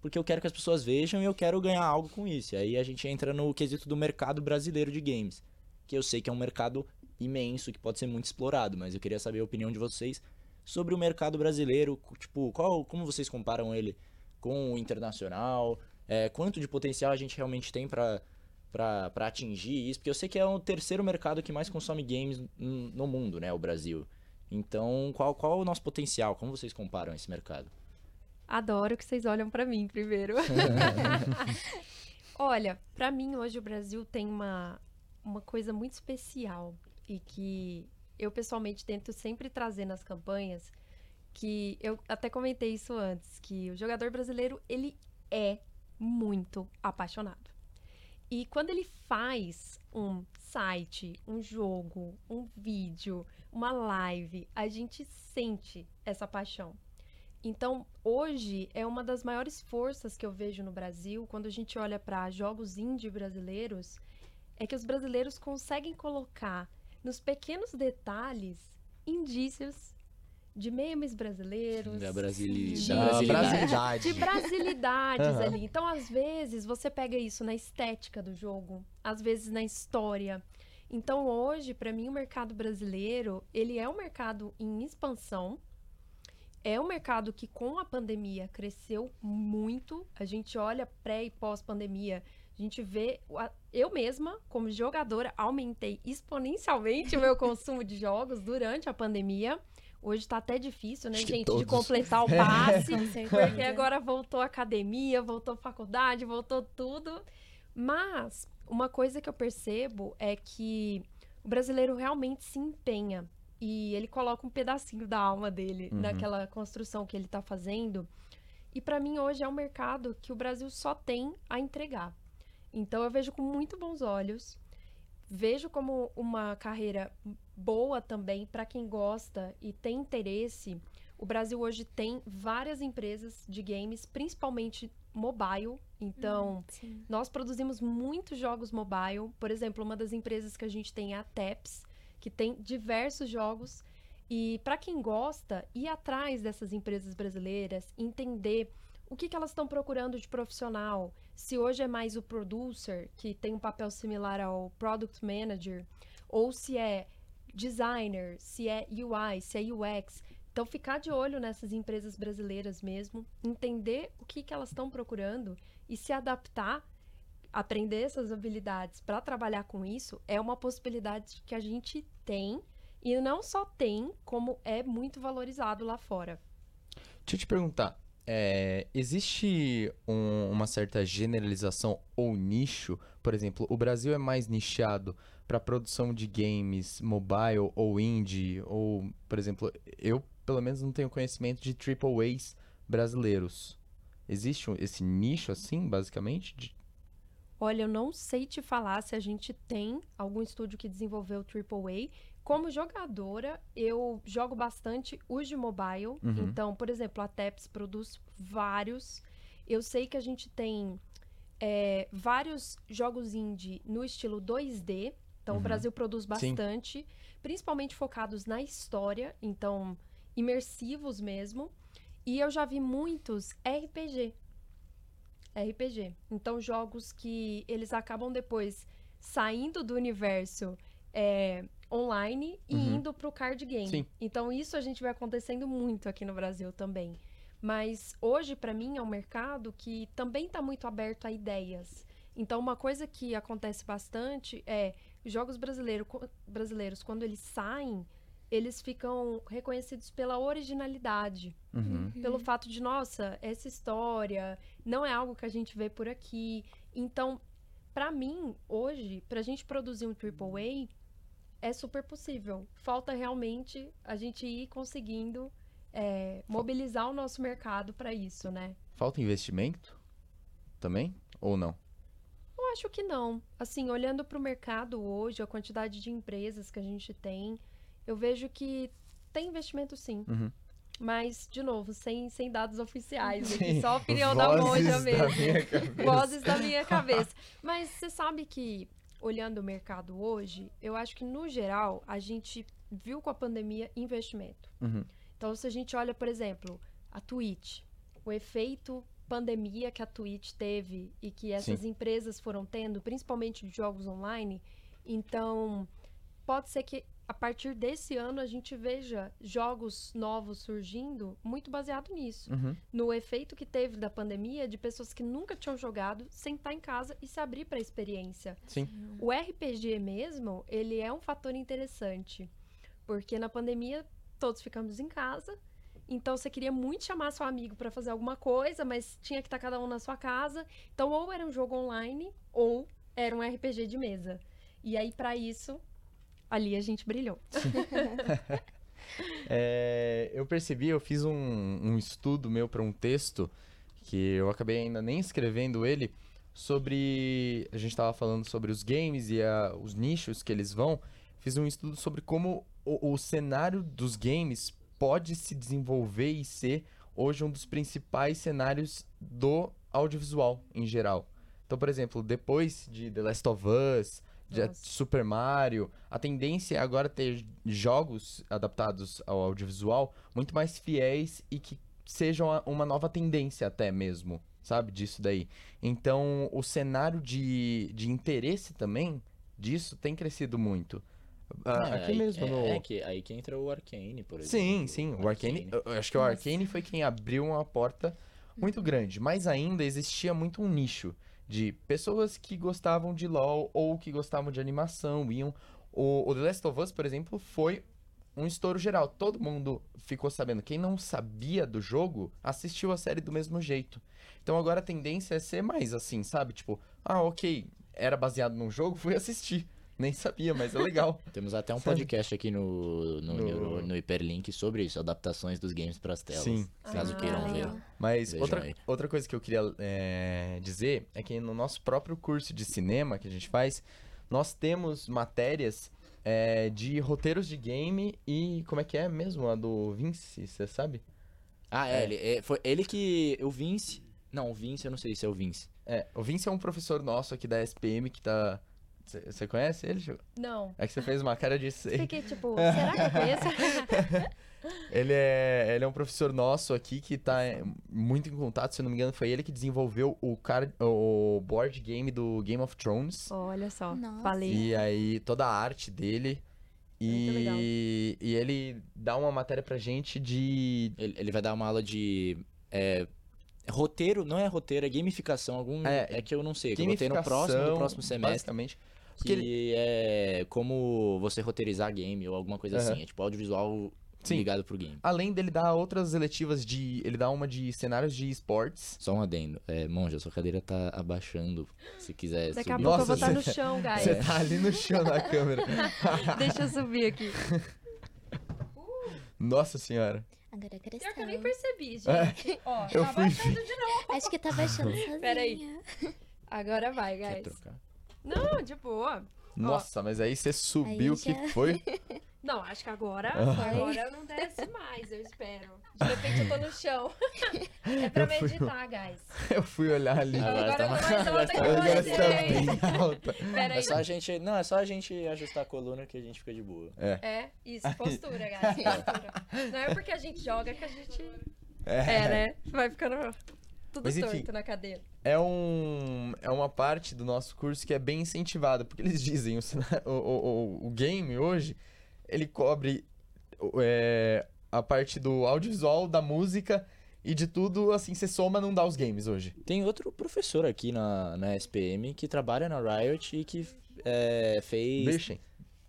[SPEAKER 1] porque eu quero que as pessoas vejam e eu quero ganhar algo com isso. E aí a gente entra no quesito do mercado brasileiro de games. Que eu sei que é um mercado imenso, que pode ser muito explorado, mas eu queria saber a opinião de vocês sobre o mercado brasileiro, tipo, qual, como vocês comparam ele com o internacional, é, quanto de potencial a gente realmente tem pra pra pra atingir isso, porque eu sei que é o terceiro mercado que mais consome games no mundo, né, o Brasil. Então, qual, qual o nosso potencial? Como vocês comparam esse mercado?
[SPEAKER 2] Adoro que vocês olham pra mim primeiro. Olha, pra mim hoje o Brasil tem uma, uma coisa muito especial e que eu pessoalmente tento sempre trazer nas campanhas, que eu até comentei isso antes, que o jogador brasileiro ele é muito apaixonado. E quando ele faz um site, um jogo, um vídeo, uma live, a gente sente essa paixão. Então, hoje é uma das maiores forças que eu vejo no Brasil, quando a gente olha para jogos indie brasileiros, é que os brasileiros conseguem colocar nos pequenos detalhes indícios de memes brasileiros,
[SPEAKER 1] Da, Brasili...
[SPEAKER 2] de-
[SPEAKER 1] da
[SPEAKER 3] Da
[SPEAKER 1] brasilidade.
[SPEAKER 3] brasilidade.
[SPEAKER 2] de brasilidades
[SPEAKER 3] Aham.
[SPEAKER 2] ali. Então, às vezes, você pega isso na estética do jogo, às vezes na história. Então, hoje, para mim, o mercado brasileiro, ele é um mercado em expansão. É um mercado que, com a pandemia, cresceu muito. A gente olha pré e pós-pandemia, a gente vê... Eu mesma, como jogadora, aumentei exponencialmente o meu consumo de jogos durante a pandemia. Hoje tá até difícil, né,
[SPEAKER 3] Acho
[SPEAKER 2] gente, de completar o passe.
[SPEAKER 4] Com certeza.
[SPEAKER 2] Porque agora voltou a academia, voltou faculdade, voltou tudo. Mas uma coisa que eu percebo é que o brasileiro realmente se empenha e ele coloca um pedacinho da alma dele
[SPEAKER 3] Uhum.
[SPEAKER 2] naquela construção que ele tá fazendo. E pra mim hoje é um mercado que o Brasil só tem a entregar. Então eu vejo com muito bons olhos. vejo como uma carreira boa também para quem gosta e tem interesse. O Brasil hoje tem várias empresas de games, principalmente mobile. Então,
[SPEAKER 4] Sim.
[SPEAKER 2] nós produzimos muitos jogos mobile. Por exemplo, uma das empresas que a gente tem é a Taps, que tem diversos jogos. E para quem gosta, ir atrás dessas empresas brasileiras, entender o que, que elas estão procurando de profissional. Se hoje é mais o producer, que tem um papel similar ao product manager, ou se é designer, se é UI, se é UX. Então, ficar de olho nessas empresas brasileiras mesmo, entender o que, que elas estão procurando e se adaptar, aprender essas habilidades para trabalhar com isso, é uma possibilidade que a gente tem e não só tem, como é muito valorizado lá fora.
[SPEAKER 3] Deixa eu te perguntar, é, existe um- uma certa generalização ou nicho? Por exemplo, o Brasil é mais nichado para produção de games mobile ou indie? Ou, por exemplo, eu pelo menos não tenho conhecimento de triple A's brasileiros. Existe esse nicho assim, basicamente? de-
[SPEAKER 2] Olha, eu não sei te falar se a gente tem algum estúdio que desenvolveu AAA. Como jogadora, eu jogo bastante os de mobile. Então, por exemplo, a Teps produz vários. Eu sei que a gente tem é, vários jogos indie no estilo 2D. Então, o Brasil produz bastante, principalmente focados na história, então imersivos mesmo. E eu já vi muitos RPG. RPG. Então, jogos que eles acabam depois saindo do universo é, online e
[SPEAKER 3] Uhum.
[SPEAKER 2] indo pro card game.
[SPEAKER 3] Sim.
[SPEAKER 2] Então, isso a gente vê acontecendo muito aqui no Brasil também. Mas hoje, para mim, é um mercado que também está muito aberto a ideias. Então, uma coisa que acontece bastante é os jogos brasileiro, brasileiros, quando eles saem, eles ficam reconhecidos pela originalidade
[SPEAKER 3] Uhum.
[SPEAKER 2] pelo fato de, nossa, essa história não é algo que a gente vê por aqui. Então, pra mim, hoje, pra gente produzir um AAA, é super possível. Falta realmente a gente ir conseguindo é, mobilizar o nosso mercado pra isso, né?
[SPEAKER 3] Falta investimento também? Ou não?
[SPEAKER 2] Eu acho que não. Assim, olhando para o mercado hoje, a quantidade de empresas que a gente tem, eu vejo que tem investimento sim.
[SPEAKER 3] Uhum.
[SPEAKER 2] Mas, de novo, sem, sem dados oficiais.
[SPEAKER 3] Sim.
[SPEAKER 2] Só a opinião da Monja
[SPEAKER 3] da
[SPEAKER 2] mesmo.
[SPEAKER 3] minha cabeça.
[SPEAKER 2] Vozes da minha cabeça. Mas você sabe que, olhando o mercado hoje, eu acho que, no geral, a gente viu com a pandemia investimento.
[SPEAKER 3] Uhum.
[SPEAKER 2] Então, se a gente olha, por exemplo, a Twitch, o efeito pandemia que a Twitch teve e que essas empresas foram tendo, principalmente de jogos online, então pode ser que a partir desse ano a gente veja jogos novos surgindo muito baseado nisso,
[SPEAKER 3] Uhum.
[SPEAKER 2] no efeito que teve da pandemia de pessoas que nunca tinham jogado sentar em casa e se abrir para a experiência.
[SPEAKER 3] Sim.
[SPEAKER 2] O RPG mesmo, ele é um fator interessante, porque na pandemia todos ficamos em casa, então você queria muito chamar seu amigo para fazer alguma coisa, mas tinha que estar cada um na sua casa. Então ou era um jogo online ou era um RPG de mesa. E aí para isso ali a gente brilhou.
[SPEAKER 3] É, eu percebi, eu fiz um, um estudo meu para um texto que eu acabei ainda nem escrevendo ele sobre a gente estava falando sobre os games e a- os nichos que eles vão. Fiz um estudo sobre como o, o cenário dos games pode se desenvolver e ser hoje um dos principais cenários do audiovisual em geral. Então, por exemplo, depois de The Last of Us,
[SPEAKER 2] Nossa.
[SPEAKER 3] Super Mario, a tendência é agora ter jogos adaptados ao audiovisual muito mais fiéis e que sejam uma nova tendência até mesmo, sabe? Disso daí. Então, o cenário de, de interesse também disso tem crescido muito. Ah,
[SPEAKER 1] É,
[SPEAKER 3] aqui
[SPEAKER 1] aí-
[SPEAKER 3] mesmo
[SPEAKER 1] é,
[SPEAKER 3] no...
[SPEAKER 1] É que, aí que entra o Arcane, por exemplo.
[SPEAKER 3] Sim, sim, o Arcane, acho que o Arcane foi quem abriu uma porta muito grande, mas ainda existia muito um nicho de pessoas que gostavam de LoL ou que gostavam de animação, iam o, o The Last of Us, por exemplo, foi um estouro geral. Todo mundo ficou sabendo. Quem não sabia do jogo assistiu a série do mesmo jeito. Então agora a tendência é ser mais assim, sabe? Tipo, ah, ok, era baseado num jogo, fui assistir. Nem sabia, mas é legal.
[SPEAKER 1] Temos até um
[SPEAKER 3] Sabe?
[SPEAKER 1] podcast aqui no, no,
[SPEAKER 3] No-
[SPEAKER 1] Neuro- no Hiperlink sobre isso, adaptações dos games para as telas.
[SPEAKER 3] Sim,
[SPEAKER 1] Caso
[SPEAKER 2] sim.
[SPEAKER 1] queiram
[SPEAKER 2] Ah,
[SPEAKER 1] ver.
[SPEAKER 3] Mas
[SPEAKER 1] Vejam
[SPEAKER 3] outra,
[SPEAKER 1] aí.
[SPEAKER 3] outra coisa que eu queria é, dizer é que no nosso próprio curso de cinema que a gente faz, nós temos matérias é, de roteiros de game e como é que é mesmo a do Vince, você sabe?
[SPEAKER 1] Ah, é,
[SPEAKER 3] É.
[SPEAKER 1] Ele, é, foi ele que. O Vince. Não, o Vince, eu não sei se é o Vince.
[SPEAKER 3] É, o Vince é um professor nosso aqui da SPM que tá. Você conhece ele? Ju?
[SPEAKER 2] Não.
[SPEAKER 3] É que você fez uma cara de sei.
[SPEAKER 2] Fiquei tipo, será que eu conheço?
[SPEAKER 3] Ele é, ele é um professor nosso aqui que tá muito em contato, se eu não me engano, foi ele que desenvolveu o, card, o board game do Game of Thrones.
[SPEAKER 2] Olha só,
[SPEAKER 4] Nossa.
[SPEAKER 2] falei.
[SPEAKER 3] E aí, toda a arte dele. E, e ele dá uma matéria pra gente de.
[SPEAKER 1] Ele, ele vai dar uma aula de. é, roteiro, não é roteiro, é gamificação. Algum,
[SPEAKER 3] É,
[SPEAKER 1] é, que eu não sei. Que eu botei no próximo, no próximo semestre.
[SPEAKER 3] Basicamente.
[SPEAKER 1] Que
[SPEAKER 3] ele-
[SPEAKER 1] é como você roteirizar game ou alguma coisa
[SPEAKER 3] Aham.
[SPEAKER 1] assim. É tipo audiovisual
[SPEAKER 3] Sim.
[SPEAKER 1] ligado pro game.
[SPEAKER 3] Além dele dar outras eletivas de. Ele dá uma de cenários de esportes.
[SPEAKER 1] Só um adendo. É, Monja, sua cadeira tá abaixando. Se quiser
[SPEAKER 2] Daqui a
[SPEAKER 1] subir.
[SPEAKER 2] pouco eu vou
[SPEAKER 3] Nossa,
[SPEAKER 2] estar no
[SPEAKER 3] você-
[SPEAKER 2] chão, guys.
[SPEAKER 3] Você tá ali no chão na câmera.
[SPEAKER 2] Deixa eu subir aqui.
[SPEAKER 3] Nossa senhora.
[SPEAKER 4] Agora cresceu.
[SPEAKER 2] Pior que eu nem percebi, gente. Ó,
[SPEAKER 3] Eu
[SPEAKER 2] tá
[SPEAKER 3] fui
[SPEAKER 2] baixando de novo.
[SPEAKER 4] Acho que tá baixando sozinha.
[SPEAKER 2] Peraí. Agora vai,
[SPEAKER 1] Quer
[SPEAKER 2] guys.
[SPEAKER 1] trocar?
[SPEAKER 2] Não, de boa.
[SPEAKER 3] Nossa, mas aí você subiu,
[SPEAKER 4] Aí já-
[SPEAKER 3] que foi?
[SPEAKER 2] Não, acho que agora,
[SPEAKER 3] Ah.
[SPEAKER 2] agora não desce mais, eu espero. De repente eu tô no chão. É pra
[SPEAKER 3] Eu fui-
[SPEAKER 2] meditar, guys.
[SPEAKER 3] Eu fui olhar ali.
[SPEAKER 1] Agora
[SPEAKER 2] Agora,
[SPEAKER 1] tá
[SPEAKER 2] eu tô
[SPEAKER 1] mais-
[SPEAKER 2] mais alta que
[SPEAKER 3] Agora
[SPEAKER 2] você.
[SPEAKER 3] tá bem alta.
[SPEAKER 2] Pera
[SPEAKER 1] É só a gente. Não, é só a gente ajustar a coluna que a gente fica de boa.
[SPEAKER 3] É.
[SPEAKER 2] É, isso, postura, guys, postura. Não é porque a gente joga que a gente...
[SPEAKER 3] É.
[SPEAKER 2] É, né? Vai ficando tudo
[SPEAKER 3] Mas, enfim.
[SPEAKER 2] torto na cadeira.
[SPEAKER 3] É, um, é uma parte do nosso curso que é bem incentivada, porque eles dizem, o, o, o, o- game hoje, ele cobre é, a parte do audiovisual, da música e de tudo, assim, você soma não dá os games hoje.
[SPEAKER 1] Tem outro professor aqui na, na SPM que trabalha na Riot e que é, fez.
[SPEAKER 3] Deixem.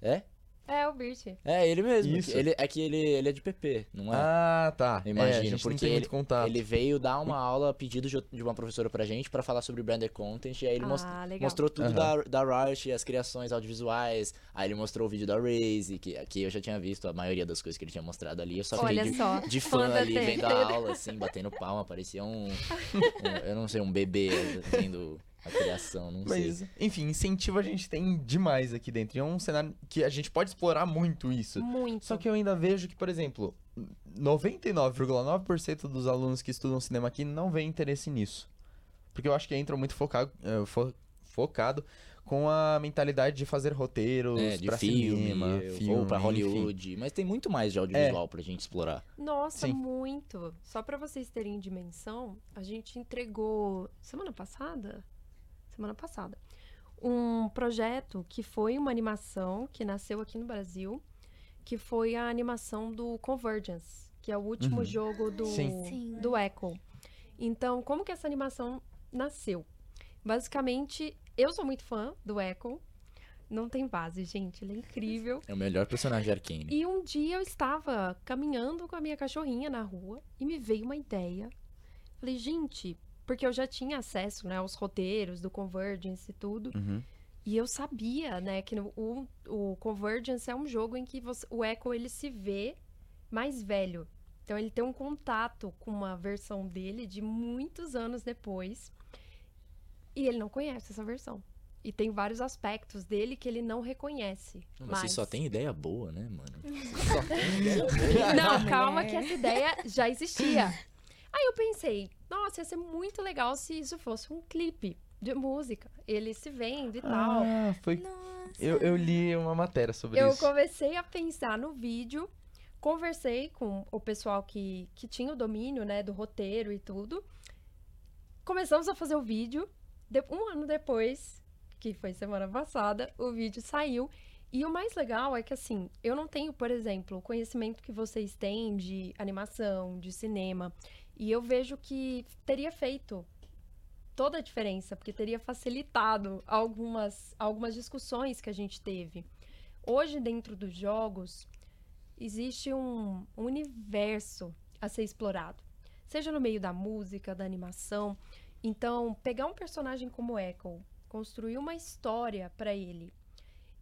[SPEAKER 1] É?
[SPEAKER 2] É, o Birt.
[SPEAKER 1] É, ele mesmo.
[SPEAKER 3] Isso.
[SPEAKER 1] Ele, é que ele, ele é de PP, não é?
[SPEAKER 3] Ah, tá.
[SPEAKER 1] Eu imagino,
[SPEAKER 3] é,
[SPEAKER 1] porque ele-. Ele veio dar uma aula a pedido de de uma professora pra gente pra falar sobre branded content. E aí ele
[SPEAKER 2] Ah, legal.
[SPEAKER 1] mostrou tudo
[SPEAKER 3] Aham.
[SPEAKER 1] da, da Riot, as criações audiovisuais. Aí ele mostrou o vídeo da Raze, que, que eu já tinha visto a maioria das coisas que ele tinha mostrado ali. Eu só
[SPEAKER 2] Olha
[SPEAKER 1] fiquei de,
[SPEAKER 2] só,
[SPEAKER 1] de
[SPEAKER 2] fã
[SPEAKER 1] fã ali, vendo a aula, assim, batendo palma. Parecia um, um- Eu não sei, um bebê vendo a criação, não sei.
[SPEAKER 3] Mas, enfim, incentivo a gente tem demais aqui dentro. E é um cenário que a gente pode explorar muito isso.
[SPEAKER 2] Muito.
[SPEAKER 3] Só que eu ainda vejo que, por exemplo, 99,9% dos alunos que estudam cinema aqui não vê interesse nisso. Porque eu acho que entram muito focado, eh, fo- focado com a mentalidade de fazer roteiros
[SPEAKER 1] É, de
[SPEAKER 3] pra
[SPEAKER 1] filme,
[SPEAKER 3] cinema,
[SPEAKER 1] ou
[SPEAKER 3] filme,
[SPEAKER 1] pra
[SPEAKER 3] enfim.
[SPEAKER 1] Hollywood. Mas tem muito mais de audiovisual pra gente explorar.
[SPEAKER 2] Nossa,
[SPEAKER 3] Sim.
[SPEAKER 2] muito. Só pra vocês terem dimensão, a gente entregou semana passada, semana passada, um projeto que foi uma animação que nasceu aqui no Brasil, que foi a animação do Convergence, que é o último
[SPEAKER 3] Uhum.
[SPEAKER 2] jogo do
[SPEAKER 3] Sim.
[SPEAKER 2] Do Echo. Então, como que essa animação nasceu? Basicamente, eu sou muito fã do Echo. Não tem base, gente, ele é incrível.
[SPEAKER 1] É o melhor personagem de Arcane.
[SPEAKER 2] E um dia eu estava caminhando com a minha cachorrinha na rua e me veio uma ideia. Falei, gente, porque eu já tinha acesso, né, aos roteiros do Convergence e tudo.
[SPEAKER 3] Uhum.
[SPEAKER 2] E eu sabia, né, que no- o, o Convergence é um jogo em que você- o Echo ele se vê mais velho. Então ele tem um contato com uma versão dele de muitos anos depois. E ele não conhece essa versão. E tem vários aspectos dele que ele não reconhece.
[SPEAKER 1] Mas
[SPEAKER 2] mais.
[SPEAKER 1] Você só tem ideia boa, né, mano?
[SPEAKER 2] Não, calma que essa ideia já existia. Aí eu pensei, nossa, ia ser muito legal se isso fosse um clipe de música. Ele se vendo e tal.
[SPEAKER 3] Ah, foi...
[SPEAKER 4] Nossa.
[SPEAKER 3] Eu, eu li uma matéria sobre
[SPEAKER 2] eu
[SPEAKER 3] isso.
[SPEAKER 2] comecei a pensar no vídeo, conversei com o pessoal que, que tinha o domínio, né, do roteiro e tudo. Começamos a fazer o vídeo. De- um ano depois, que foi semana passada, o vídeo saiu. E o mais legal é que, assim, eu não tenho, por exemplo, o conhecimento que vocês têm de animação, de cinema. E eu vejo que teria feito toda a diferença, porque teria facilitado algumas, algumas discussões que a gente teve. Hoje, dentro dos jogos, existe um, universo a ser explorado. Seja no meio da música, da animação. Então, pegar um personagem como Echo, construir uma história para ele,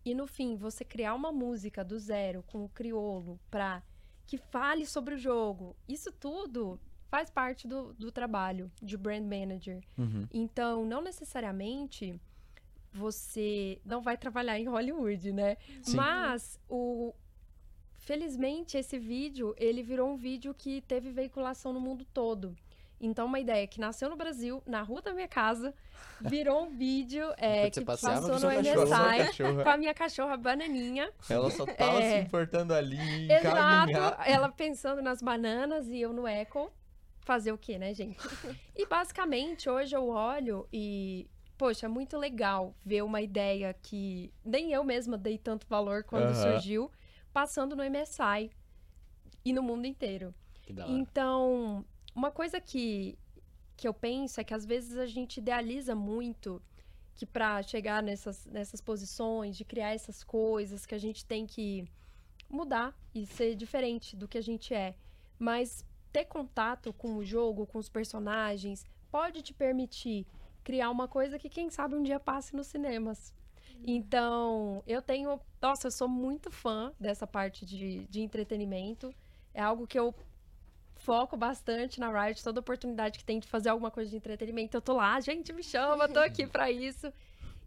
[SPEAKER 2] e no fim você criar uma música do zero com o criolo para que fale sobre o jogo, isso tudo faz parte do, do trabalho de brand manager.
[SPEAKER 3] Uhum.
[SPEAKER 2] Então, não necessariamente você não vai trabalhar em Hollywood, né?
[SPEAKER 3] Sim.
[SPEAKER 2] Mas o felizmente esse vídeo, ele virou um vídeo que teve veiculação no mundo todo. Então, uma ideia que nasceu no Brasil, na rua da minha casa, virou um vídeo é, que passou no MSI com a minha cachorra Bananinha.
[SPEAKER 3] Ela só tava
[SPEAKER 2] É.
[SPEAKER 3] se importando ali
[SPEAKER 2] Exato.
[SPEAKER 3] caminhar.
[SPEAKER 2] Ela pensando nas bananas e eu no eco. Fazer o quê, né, gente? E basicamente, hoje eu olho e. Poxa, é muito legal ver uma ideia que nem eu mesma dei tanto valor quando
[SPEAKER 3] Aham.
[SPEAKER 2] surgiu, passando no MSI e no mundo inteiro. Então, uma coisa que, que eu penso é que às vezes a gente idealiza muito que para chegar nessas, nessas posições, de criar essas coisas, que a gente tem que mudar e ser diferente do que a gente é. Mas ter contato com o jogo, com os personagens, pode te permitir criar uma coisa que, quem sabe, um dia passe nos cinemas. Então, eu tenho. Nossa, eu sou muito fã dessa parte de, de entretenimento. É algo que eu foco bastante na Riot, toda oportunidade que tem de fazer alguma coisa de entretenimento, eu tô lá, gente, me chama, tô aqui pra isso.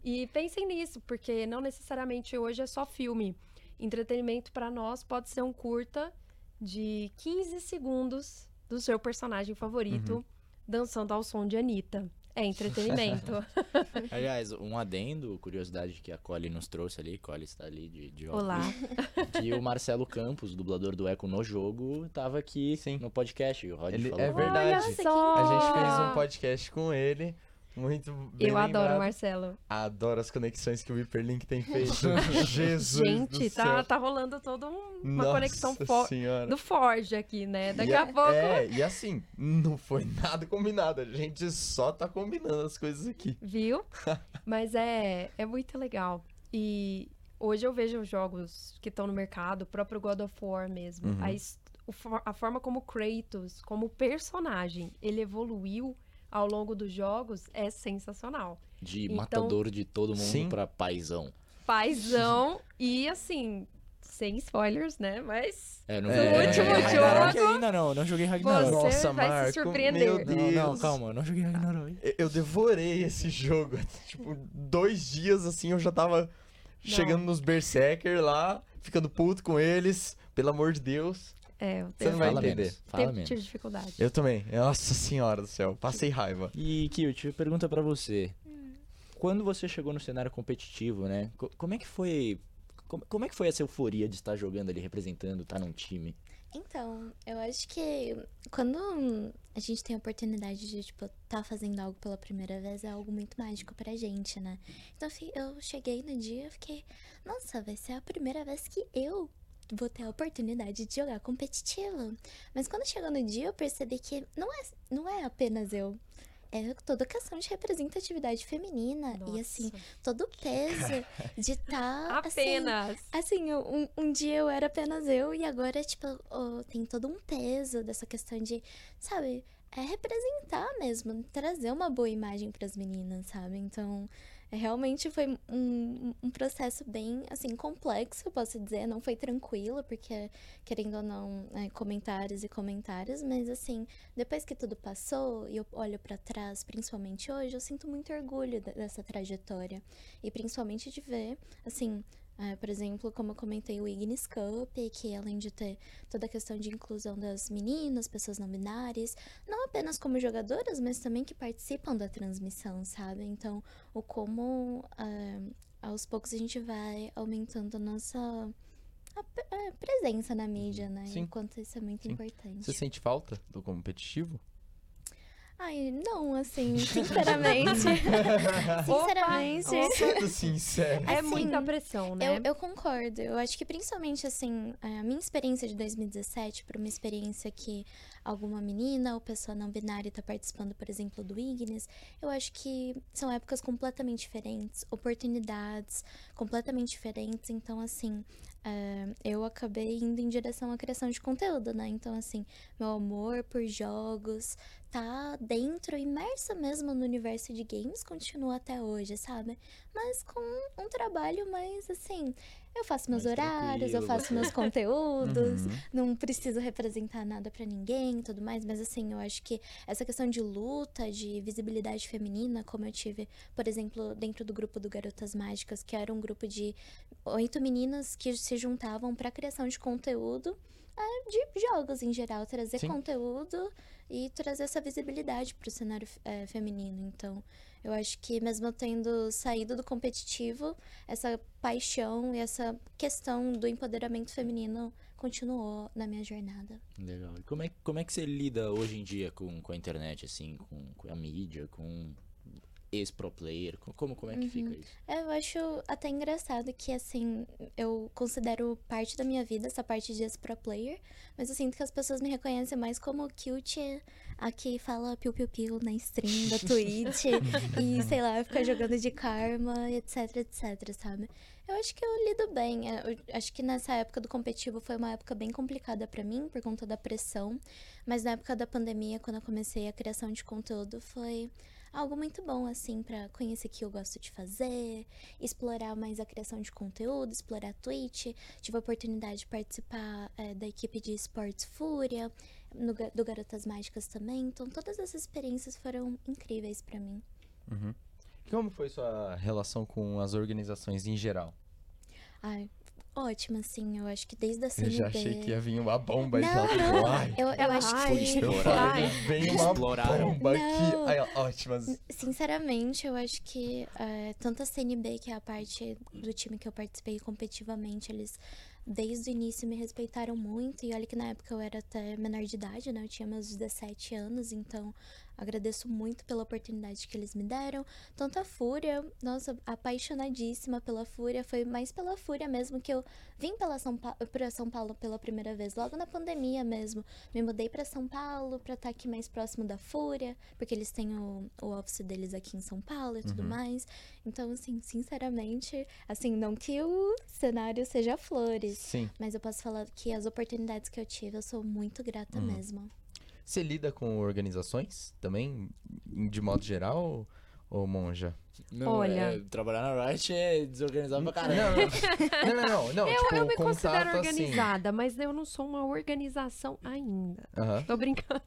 [SPEAKER 2] E pensem nisso, porque não necessariamente hoje é só filme. Entretenimento pra nós pode ser um curta de 15 segundos do seu personagem favorito dançando ao som de Anitta. É entretenimento.
[SPEAKER 1] Aliás, um adendo, curiosidade que a Collie nos trouxe ali, Collie está ali de, de óculos,
[SPEAKER 2] Olá.
[SPEAKER 1] que o Marcelo Campos, dublador do Eco no jogo, tava aqui
[SPEAKER 3] Sim.
[SPEAKER 1] no podcast, e o Rod
[SPEAKER 3] Ele-
[SPEAKER 1] falou.
[SPEAKER 3] é verdade. A gente fez um podcast com ele. Muito bem
[SPEAKER 2] Eu adoro
[SPEAKER 3] lembrado.
[SPEAKER 2] o Marcelo.
[SPEAKER 3] Adoro as conexões que o Hyperlink tem feito. Jesus
[SPEAKER 2] Gente,
[SPEAKER 3] do
[SPEAKER 2] tá,
[SPEAKER 3] céu.
[SPEAKER 2] tá rolando toda um- uma
[SPEAKER 3] Nossa
[SPEAKER 2] conexão fo-
[SPEAKER 3] senhora.
[SPEAKER 2] do Forge aqui, né? Daqui
[SPEAKER 3] E
[SPEAKER 2] a
[SPEAKER 3] é-
[SPEAKER 2] pouco.
[SPEAKER 3] É, e assim, não foi nada combinado. A gente só tá combinando as coisas aqui.
[SPEAKER 2] Viu? Mas é, é muito legal. E hoje eu vejo os jogos que estão no mercado, o próprio God of War mesmo.
[SPEAKER 3] Uhum.
[SPEAKER 2] A, for- a forma como o Kratos, como personagem, ele evoluiu ao longo dos jogos é sensacional.
[SPEAKER 1] De
[SPEAKER 2] Então-
[SPEAKER 1] matador de todo mundo
[SPEAKER 3] Sim.
[SPEAKER 1] pra paizão.
[SPEAKER 2] Paizão e assim, sem spoilers, né? Mas
[SPEAKER 1] É, não
[SPEAKER 3] É.
[SPEAKER 1] joguei
[SPEAKER 3] último
[SPEAKER 1] Ragnarok
[SPEAKER 2] jogo-
[SPEAKER 1] ainda não, não joguei Ragnarok.
[SPEAKER 2] Você
[SPEAKER 3] Nossa,
[SPEAKER 2] vai se
[SPEAKER 3] Marco,
[SPEAKER 2] surpreender.
[SPEAKER 3] meu
[SPEAKER 1] Não,
[SPEAKER 3] Deus.
[SPEAKER 1] não, calma, eu não joguei Ragnarok.
[SPEAKER 3] Eu- Eu devorei esse jogo. Tipo, dois dias assim eu já tava chegando nos Berserker lá, ficando puto com eles. Pelo amor de Deus.
[SPEAKER 2] É, eu
[SPEAKER 3] Você
[SPEAKER 2] tenho,
[SPEAKER 3] não vai
[SPEAKER 1] Fala
[SPEAKER 3] entender.
[SPEAKER 1] menos, fala menos.
[SPEAKER 2] tive dificuldade.
[SPEAKER 3] Eu também. Nossa senhora do céu. Passei raiva.
[SPEAKER 1] E, Kilt, pergunta pra você. Quando você chegou no cenário competitivo, né? co- Como é que foi... Como, como é que foi essa euforia de estar jogando ali, representando, estar num time?
[SPEAKER 4] Então, eu acho que quando a gente tem a oportunidade de, tipo, tá fazendo algo pela primeira vez, é algo muito mágico pra gente, né? Então, eu cheguei no dia e fiquei, nossa, vai ser a primeira vez que eu vou ter a oportunidade de jogar competitivo. Mas quando chegou no dia, eu percebi que não é, não é apenas eu. É toda questão de representatividade feminina. E assim,
[SPEAKER 2] Nossa.
[SPEAKER 4] todo o peso de estar. assim,
[SPEAKER 2] Apenas.
[SPEAKER 4] Assim, um, um dia eu era apenas eu e agora, tipo, ó, tem todo um peso dessa questão de, sabe, é representar mesmo, trazer uma boa imagem pras meninas, sabe? Então, realmente foi um, um processo bem, assim, complexo, eu posso dizer. Não foi tranquilo, porque, querendo ou não, é, comentários e comentários, mas, assim, depois que tudo passou e eu olho pra trás, principalmente hoje, eu sinto muito orgulho de- dessa trajetória. E principalmente de ver, assim, é, por exemplo, como eu comentei, o Ignis Cup, que além de ter toda a questão de inclusão das meninas, pessoas não binárias, não apenas como jogadoras, mas também que participam da transmissão, sabe? Então, o como é, aos poucos a gente vai aumentando a nossa a pre- é, presença na mídia, né?
[SPEAKER 3] Sim.
[SPEAKER 4] Enquanto isso é muito
[SPEAKER 3] Sim.
[SPEAKER 4] importante.
[SPEAKER 3] Você sente falta do competitivo?
[SPEAKER 4] Ai, não, assim, sinceramente. sinceramente.
[SPEAKER 3] Sendo sincero.
[SPEAKER 2] É
[SPEAKER 4] Assim,
[SPEAKER 2] muita pressão, né?
[SPEAKER 4] Eu, eu concordo. Eu acho que principalmente assim, a minha experiência de 2017 para uma experiência que alguma menina ou pessoa não binária está participando, por exemplo, do Ignis, eu acho que são épocas completamente diferentes, oportunidades completamente diferentes. Então, assim, é, eu acabei indo em direção à criação de conteúdo, né? Então, assim, meu amor por jogos tá dentro, imersa mesmo no universo de games, continua até hoje, sabe? Mas com um trabalho mais, assim, Eu faço meus
[SPEAKER 1] Mais
[SPEAKER 4] horários, eu faço meus conteúdos,
[SPEAKER 3] Uhum.
[SPEAKER 4] não preciso representar nada pra ninguém e tudo mais, mas assim, eu acho que essa questão de luta, de visibilidade feminina, como eu tive, por exemplo, dentro do grupo do Garotas Mágicas, que era um grupo de oito meninas que se juntavam pra criação de conteúdo é, de jogos em geral, trazer
[SPEAKER 3] Sim.
[SPEAKER 4] conteúdo e trazer essa visibilidade pro cenário é, feminino. Então, eu acho que mesmo tendo saído do competitivo, essa paixão e essa questão do empoderamento feminino continuou na minha jornada.
[SPEAKER 1] Legal. E como é, como é que você lida hoje em dia com, com a internet, assim, com, com a mídia, com ex-pro player? Com- Como, como é que fica isso?
[SPEAKER 4] É, Eu acho até engraçado que, assim, eu considero parte da minha vida essa parte de pro player, mas eu sinto que as pessoas me reconhecem mais como cute, a que fala piu-piu-piu na stream da Twitch e, sei lá, fica jogando de karma, etc, etc, sabe? Eu acho que eu lido bem. é, Eu acho que nessa época do competitivo foi uma época bem complicada pra mim, por conta da pressão, mas na época da pandemia, quando eu comecei a criação de conteúdo, foi algo muito bom, assim, pra conhecer o que eu gosto de fazer, explorar mais a criação de conteúdo, explorar a Twitch. Tive a oportunidade de participar é, da equipe de esportes Fúria, no do Garotas Mágicas também. Então, todas essas experiências foram incríveis pra mim.
[SPEAKER 3] Como foi sua relação com as organizações em geral?
[SPEAKER 4] Ai, ótimo, assim, eu acho que desde a
[SPEAKER 3] Eu
[SPEAKER 4] CNB...
[SPEAKER 3] já achei que ia vir uma bomba e
[SPEAKER 4] Não,
[SPEAKER 3] tal.
[SPEAKER 4] não,
[SPEAKER 3] Ai,
[SPEAKER 4] eu, eu acho
[SPEAKER 2] Ai,
[SPEAKER 4] que...
[SPEAKER 3] eu
[SPEAKER 1] Exploraram.
[SPEAKER 3] falei, vem uma
[SPEAKER 1] Exploraram.
[SPEAKER 3] bomba aqui.
[SPEAKER 4] Não.
[SPEAKER 3] Ai, ó, ótimas.
[SPEAKER 4] Sinceramente, eu acho que é, tanto a CNB, que é a parte do time que eu participei competitivamente, eles desde o início me respeitaram muito. E olha que na época eu era até menor de idade, né? Eu tinha meus 17 anos, então agradeço muito pela oportunidade que eles me deram. Tanto a Fúria, nossa, apaixonadíssima pela Fúria. Foi mais pela Fúria mesmo que eu vim pela São pa São Paulo pela primeira vez, logo na pandemia mesmo. Me mudei pra São Paulo pra estar aqui mais próximo da Fúria, porque eles têm o, o office deles aqui em São Paulo e tudo mais. Então, assim, sinceramente, assim, não que o cenário seja flores,
[SPEAKER 3] Sim.
[SPEAKER 4] mas eu posso falar que as oportunidades que eu tive, eu sou muito grata mesmo.
[SPEAKER 3] Você lida com organizações também, de modo geral, ou monja?
[SPEAKER 1] Não,
[SPEAKER 2] Olha.
[SPEAKER 1] é, trabalhar na Riot é desorganizado pra caramba.
[SPEAKER 3] Não, não, não, não, não,
[SPEAKER 2] Eu,
[SPEAKER 3] tipo,
[SPEAKER 2] eu me
[SPEAKER 3] contato
[SPEAKER 2] considero
[SPEAKER 3] assim.
[SPEAKER 2] organizada, mas eu não sou uma organização ainda.
[SPEAKER 3] Aham.
[SPEAKER 2] Tô brincando.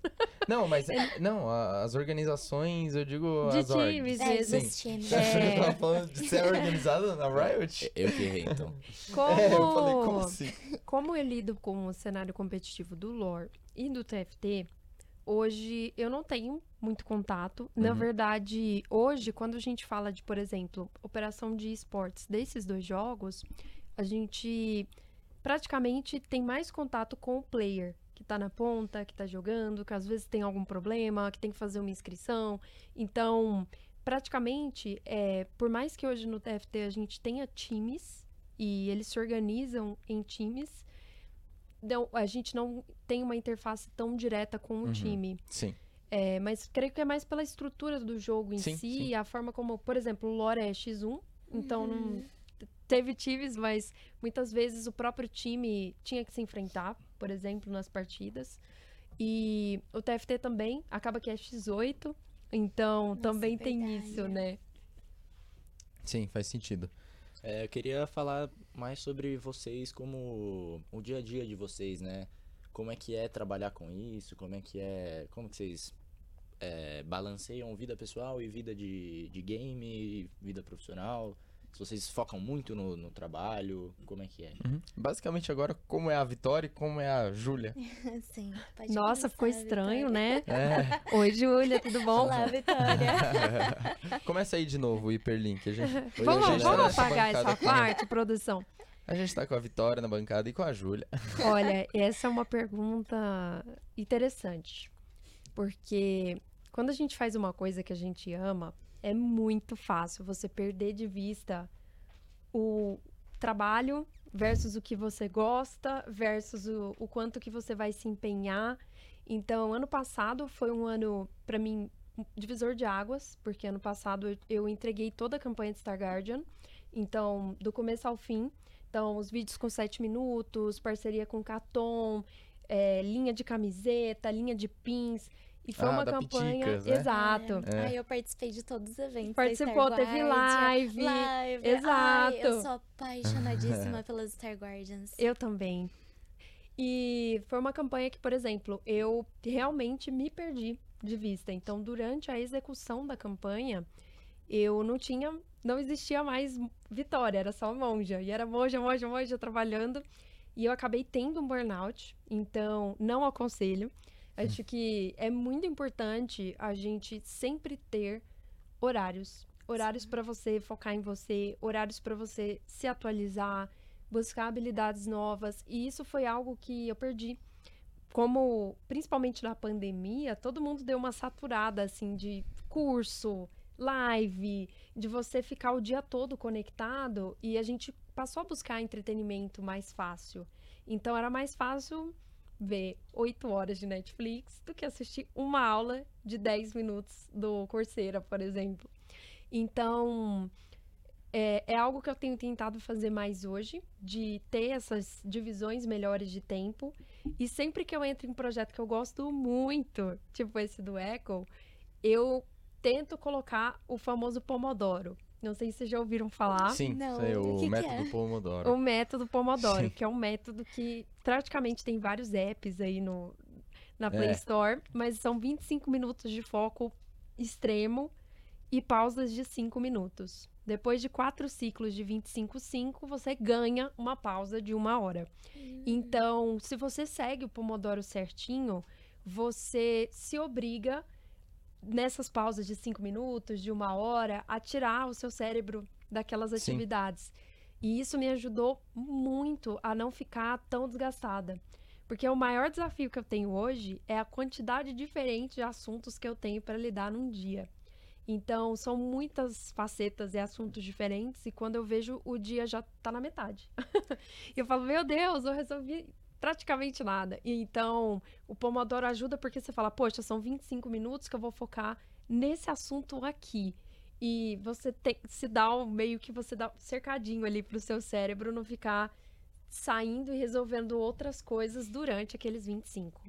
[SPEAKER 3] Não, mas não, a- as organizações, eu digo
[SPEAKER 2] De
[SPEAKER 3] as
[SPEAKER 2] times
[SPEAKER 4] É,
[SPEAKER 2] mesmo.
[SPEAKER 4] dos times.
[SPEAKER 3] Você achou que eu
[SPEAKER 2] É.
[SPEAKER 3] tava falando de ser organizada na Riot?
[SPEAKER 1] Eu que errei, então.
[SPEAKER 2] Como,
[SPEAKER 3] É, eu falei, como assim?
[SPEAKER 2] como eu lido com o cenário competitivo do lore e do TFT, hoje eu não tenho muito contato. Na
[SPEAKER 3] Uhum.
[SPEAKER 2] verdade, hoje, quando a gente fala de, por exemplo, operação de esportes desses dois jogos, a gente praticamente tem mais contato com o player que tá na ponta, que tá jogando, que às vezes tem algum problema, que tem que fazer uma inscrição. Então, praticamente, é, por mais que hoje no TFT a gente tenha times e eles se organizam em times, não, a gente não tem uma interface tão direta com o
[SPEAKER 3] Uhum.
[SPEAKER 2] time.
[SPEAKER 3] Sim.
[SPEAKER 2] É, mas creio que é mais pela estrutura do jogo em
[SPEAKER 3] Sim,
[SPEAKER 2] si,
[SPEAKER 3] sim.
[SPEAKER 2] a forma como, por exemplo, o lore é X1, então não teve times, mas muitas vezes o próprio time tinha que se enfrentar, por exemplo, nas partidas. E o TFT também acaba que é X8, então
[SPEAKER 4] Nossa,
[SPEAKER 2] também tem isso, né?
[SPEAKER 3] Sim, faz sentido.
[SPEAKER 1] É, eu queria falar mais sobre vocês, como o dia a dia de vocês, né? Como é que é trabalhar com isso? Como é que é. Como que vocês é, balanceiam vida pessoal e vida de, de game, vida profissional? Se vocês focam muito no, no trabalho, como é que é?
[SPEAKER 3] Uhum. Basicamente agora, como é a Vitória e como é a Júlia.
[SPEAKER 4] Sim, pode
[SPEAKER 2] Nossa, ficou estranho,
[SPEAKER 4] Vitória.
[SPEAKER 2] né?
[SPEAKER 3] É.
[SPEAKER 2] Oi, Júlia, tudo bom?
[SPEAKER 4] Olá, Vitória.
[SPEAKER 3] Começa aí de novo o hiperlink. A gente, hoje a
[SPEAKER 2] Vamos,
[SPEAKER 3] gente tá
[SPEAKER 2] vamos
[SPEAKER 3] nessa
[SPEAKER 2] apagar
[SPEAKER 3] bancada
[SPEAKER 2] essa
[SPEAKER 3] com-
[SPEAKER 2] parte, produção.
[SPEAKER 3] A gente tá com a Vitória na bancada e com a Júlia.
[SPEAKER 2] Olha, essa é uma pergunta interessante. Porque quando a gente faz uma coisa que a gente ama, é muito fácil você perder de vista o trabalho versus o que você gosta, versus o, o quanto que você vai se empenhar. Então, ano passado foi um ano, pra mim, divisor de águas, porque ano passado eu, eu entreguei toda a campanha de Star Guardian. Então, do começo ao fim. Então, os vídeos com 7 minutos, parceria com Caton, é, linha de camiseta, linha de pins. E foi
[SPEAKER 3] Ah,
[SPEAKER 2] uma
[SPEAKER 3] da
[SPEAKER 2] campanha.
[SPEAKER 3] Piticas, né?
[SPEAKER 2] Exato.
[SPEAKER 3] É.
[SPEAKER 4] Ai, eu participei de todos os eventos. da
[SPEAKER 2] Participou,
[SPEAKER 4] Star
[SPEAKER 2] teve live,
[SPEAKER 4] live.
[SPEAKER 2] exato.
[SPEAKER 4] Ai, eu sou apaixonadíssima pelas Star Guardians.
[SPEAKER 2] Eu também. E foi uma campanha que, por exemplo, eu realmente me perdi de vista. Então, durante a execução da campanha, eu não tinha, não existia mais Vitória, era só monja. E era monja, monja, monja trabalhando. E eu acabei tendo um burnout. Então, não aconselho. Acho que é muito importante a gente sempre ter horários. Horários para você focar em você, horários para você se atualizar, buscar habilidades novas. E isso foi algo que eu perdi. Como, principalmente na pandemia, todo mundo deu uma saturada, assim, de curso, live, de você ficar o dia todo conectado. E a gente passou a buscar entretenimento mais fácil. Então, era mais fácil ver oito horas de Netflix do que assistir uma aula de 10 minutos do Coursera, por exemplo. Então, é, é algo que eu tenho tentado fazer mais hoje, de ter essas divisões melhores de tempo. E sempre que eu entro em um projeto que eu gosto muito, tipo esse do Echo, eu tento colocar o famoso Pomodoro. Não sei se vocês já ouviram falar.
[SPEAKER 3] Sim,
[SPEAKER 4] Não,
[SPEAKER 3] sei,
[SPEAKER 4] o
[SPEAKER 3] o
[SPEAKER 4] que que
[SPEAKER 3] método
[SPEAKER 4] é?
[SPEAKER 3] Pomodoro.
[SPEAKER 2] O método Pomodoro,
[SPEAKER 3] Sim.
[SPEAKER 2] que é um método que praticamente tem vários apps aí no, na Play
[SPEAKER 3] É.
[SPEAKER 2] Store, mas são 25 minutos de foco extremo e pausas de 5 minutos. Depois de quatro ciclos de 25, 5, você ganha uma pausa de uma hora. Então, se você segue o Pomodoro certinho, você se obriga nessas pausas de cinco minutos, de uma hora, a tirar o seu cérebro daquelas
[SPEAKER 3] Sim.
[SPEAKER 2] atividades. E isso me ajudou muito a não ficar tão desgastada. Porque o maior desafio que eu tenho hoje é a quantidade diferente de assuntos que eu tenho para lidar num dia. Então, são muitas facetas e assuntos diferentes, e quando eu vejo, o dia já tá na metade. E eu falo, meu Deus, eu resolvi praticamente nada. E então, o Pomodoro ajuda porque você fala, poxa, são 25 minutos que eu vou focar nesse assunto aqui. E você tem, se dá um, meio que você dá um cercadinho ali pro seu cérebro não ficar saindo e resolvendo outras coisas durante aqueles 25.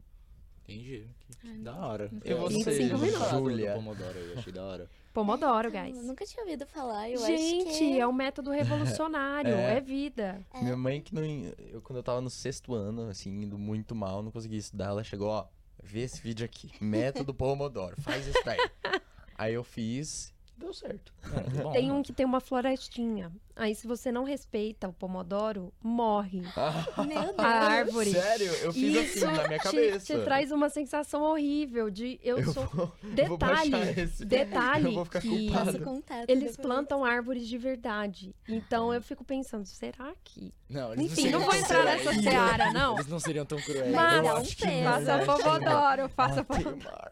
[SPEAKER 1] Entendi. Que da hora.
[SPEAKER 3] E você,
[SPEAKER 2] 25 minutos.
[SPEAKER 1] Júlia?
[SPEAKER 3] Júlia?
[SPEAKER 1] Pomodoro, eu achei da hora.
[SPEAKER 2] Pomodoro,
[SPEAKER 4] Eu
[SPEAKER 2] guys.
[SPEAKER 4] nunca tinha ouvido falar, eu
[SPEAKER 2] Gente,
[SPEAKER 4] acho que...
[SPEAKER 2] é um método revolucionário,
[SPEAKER 3] É.
[SPEAKER 2] é vida.
[SPEAKER 3] Minha mãe que não. Eu, quando eu tava no sexto ano, assim, indo muito mal, não conseguia estudar, ela chegou, ó, vê esse vídeo aqui. Método Pomodoro, faz isso daí. aí eu fiz, deu certo.
[SPEAKER 1] É.
[SPEAKER 2] Tem um que tem uma florestinha. Aí, se você não respeita o Pomodoro, morre.
[SPEAKER 4] Meu Deus.
[SPEAKER 2] A árvore.
[SPEAKER 3] Sério, eu fiz
[SPEAKER 2] Isso
[SPEAKER 3] assim na minha
[SPEAKER 2] te-
[SPEAKER 3] cabeça.
[SPEAKER 2] Te, traz uma sensação horrível de eu,
[SPEAKER 3] Eu
[SPEAKER 2] sou.
[SPEAKER 3] vou, eu vou
[SPEAKER 2] Detalhe, detalhe
[SPEAKER 3] Eu vou ficar
[SPEAKER 2] que
[SPEAKER 4] contato
[SPEAKER 2] eles
[SPEAKER 4] depois.
[SPEAKER 2] plantam árvores de verdade. Então eu fico pensando, será que?
[SPEAKER 1] Não, eles
[SPEAKER 2] Enfim,
[SPEAKER 1] seriam
[SPEAKER 2] não vou entrar nessa seara, não.
[SPEAKER 1] Eles não seriam tão cruéis.
[SPEAKER 2] Mas-
[SPEAKER 1] eu
[SPEAKER 4] Dá
[SPEAKER 1] acho que
[SPEAKER 4] peso.
[SPEAKER 1] não.
[SPEAKER 2] Faça Pomodoro, faça Pomodoro.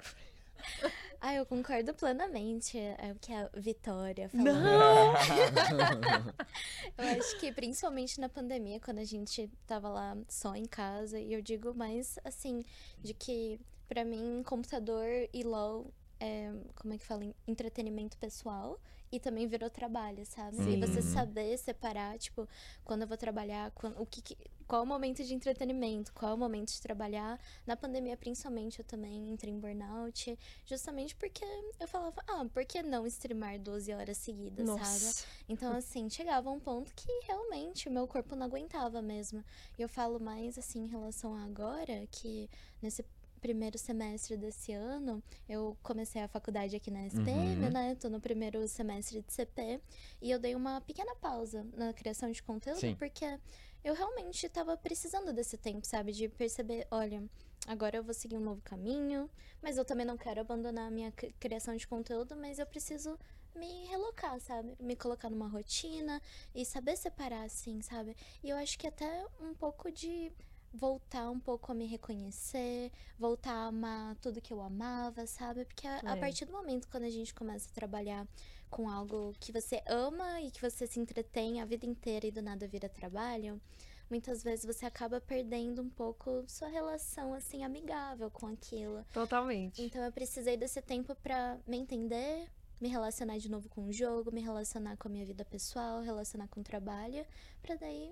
[SPEAKER 4] Ah, eu concordo plenamente. É o que a Vitória falou.
[SPEAKER 2] Não!
[SPEAKER 4] Eu acho que principalmente na pandemia, quando a gente tava lá só em casa, e eu digo mais assim, de que pra mim computador e LOL é, como é que fala, entretenimento pessoal e também virou trabalho, sabe?
[SPEAKER 2] Sim.
[SPEAKER 4] E você saber separar, tipo, quando eu vou trabalhar, quando, o que, que- qual o momento de entretenimento, qual o momento de trabalhar. Na pandemia, principalmente, eu também entrei em burnout, justamente porque eu falava, ah, por que não streamar 12 horas seguidas, sabe?
[SPEAKER 2] Nossa.
[SPEAKER 4] Então, assim, chegava um ponto que realmente o meu corpo não aguentava mesmo. E eu falo mais, assim, em relação a agora, que nesse primeiro semestre desse ano, eu comecei a faculdade aqui na SPM,
[SPEAKER 3] Uhum.
[SPEAKER 4] né? Tô no primeiro semestre de CP. E eu dei uma pequena pausa na criação de conteúdo,
[SPEAKER 3] Sim.
[SPEAKER 4] porque eu realmente tava precisando desse tempo, sabe? De perceber, olha, agora eu vou seguir um novo caminho, mas eu também não quero abandonar a minha cri- criação de conteúdo, mas eu preciso me relocar, sabe? Me colocar numa rotina e saber separar, assim, sabe? E eu acho que até um pouco de voltar um pouco a me reconhecer, voltar a amar tudo que eu amava, sabe? Porque a, a
[SPEAKER 2] É.
[SPEAKER 4] partir do momento quando a gente começa a trabalhar com algo que você ama e que você se entretém a vida inteira e do nada vira trabalho, muitas vezes você acaba perdendo um pouco sua relação assim amigável com aquilo.
[SPEAKER 2] Totalmente.
[SPEAKER 4] Então eu precisei desse tempo pra me entender, me relacionar de novo com o jogo, me relacionar com a minha vida pessoal, relacionar com o trabalho, pra daí,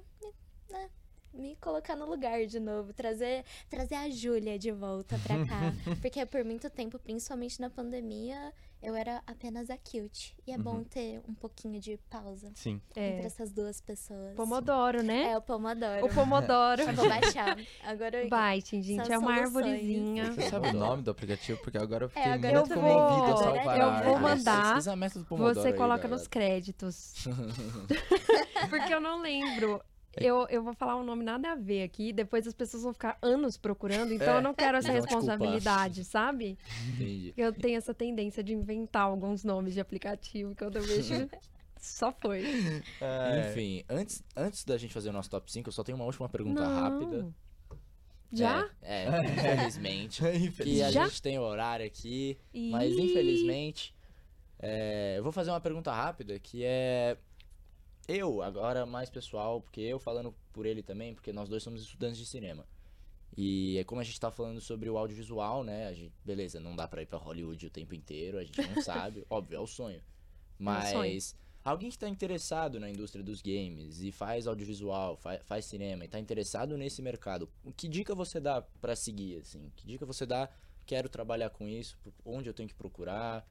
[SPEAKER 4] né, me colocar no lugar de novo, trazer, trazer a Júlia de volta pra cá. Porque por muito tempo, principalmente na pandemia, eu era apenas a cute. E é bom ter um pouquinho de pausa
[SPEAKER 3] Sim.
[SPEAKER 4] entre
[SPEAKER 2] É.
[SPEAKER 4] essas duas pessoas.
[SPEAKER 2] Pomodoro, né?
[SPEAKER 4] É, o Pomodoro.
[SPEAKER 2] O Pomodoro.
[SPEAKER 4] Eu vou baixar. Agora eu...
[SPEAKER 2] Baitem, gente. É uma
[SPEAKER 4] soluções.
[SPEAKER 2] árvorezinha.
[SPEAKER 3] Você sabe o nome do aplicativo? Porque agora eu fiquei
[SPEAKER 4] É, agora
[SPEAKER 3] muito
[SPEAKER 2] eu
[SPEAKER 3] comovido
[SPEAKER 2] vou-
[SPEAKER 4] eu
[SPEAKER 2] vou
[SPEAKER 3] né?
[SPEAKER 2] mandar. Você
[SPEAKER 1] aí,
[SPEAKER 2] coloca
[SPEAKER 1] galera.
[SPEAKER 2] nos créditos. Porque eu não lembro. Eu, eu vou falar um nome nada a ver aqui, depois as pessoas vão ficar anos procurando, então
[SPEAKER 3] É.
[SPEAKER 2] eu não quero essa responsabilidade, sabe?
[SPEAKER 1] Entendi.
[SPEAKER 2] Eu tenho essa tendência de inventar alguns nomes de aplicativo que quando eu vejo. Só foi.
[SPEAKER 3] É.
[SPEAKER 1] Enfim, antes, antes da gente fazer o nosso top 5, eu só tenho uma última pergunta
[SPEAKER 2] Não.
[SPEAKER 1] rápida.
[SPEAKER 2] Já?
[SPEAKER 1] É, é, infelizmente. que a
[SPEAKER 2] Já?
[SPEAKER 1] gente tem o horário aqui, mas infelizmente. é, eu vou fazer uma pergunta rápida que é. Eu, agora mais pessoal, porque eu falando por ele também, porque nós dois somos estudantes de cinema. E é como a gente tá falando sobre o audiovisual, né? A gente, beleza, não dá pra ir pra Hollywood o tempo inteiro, a gente não sabe. Óbvio, é o sonho. Mas
[SPEAKER 2] sonho.
[SPEAKER 1] alguém que tá interessado na indústria dos games e faz audiovisual, fa- faz cinema e tá interessado nesse mercado, que dica você dá pra seguir, assim? Que dica você dá? Quero trabalhar com isso, onde eu tenho que procurar?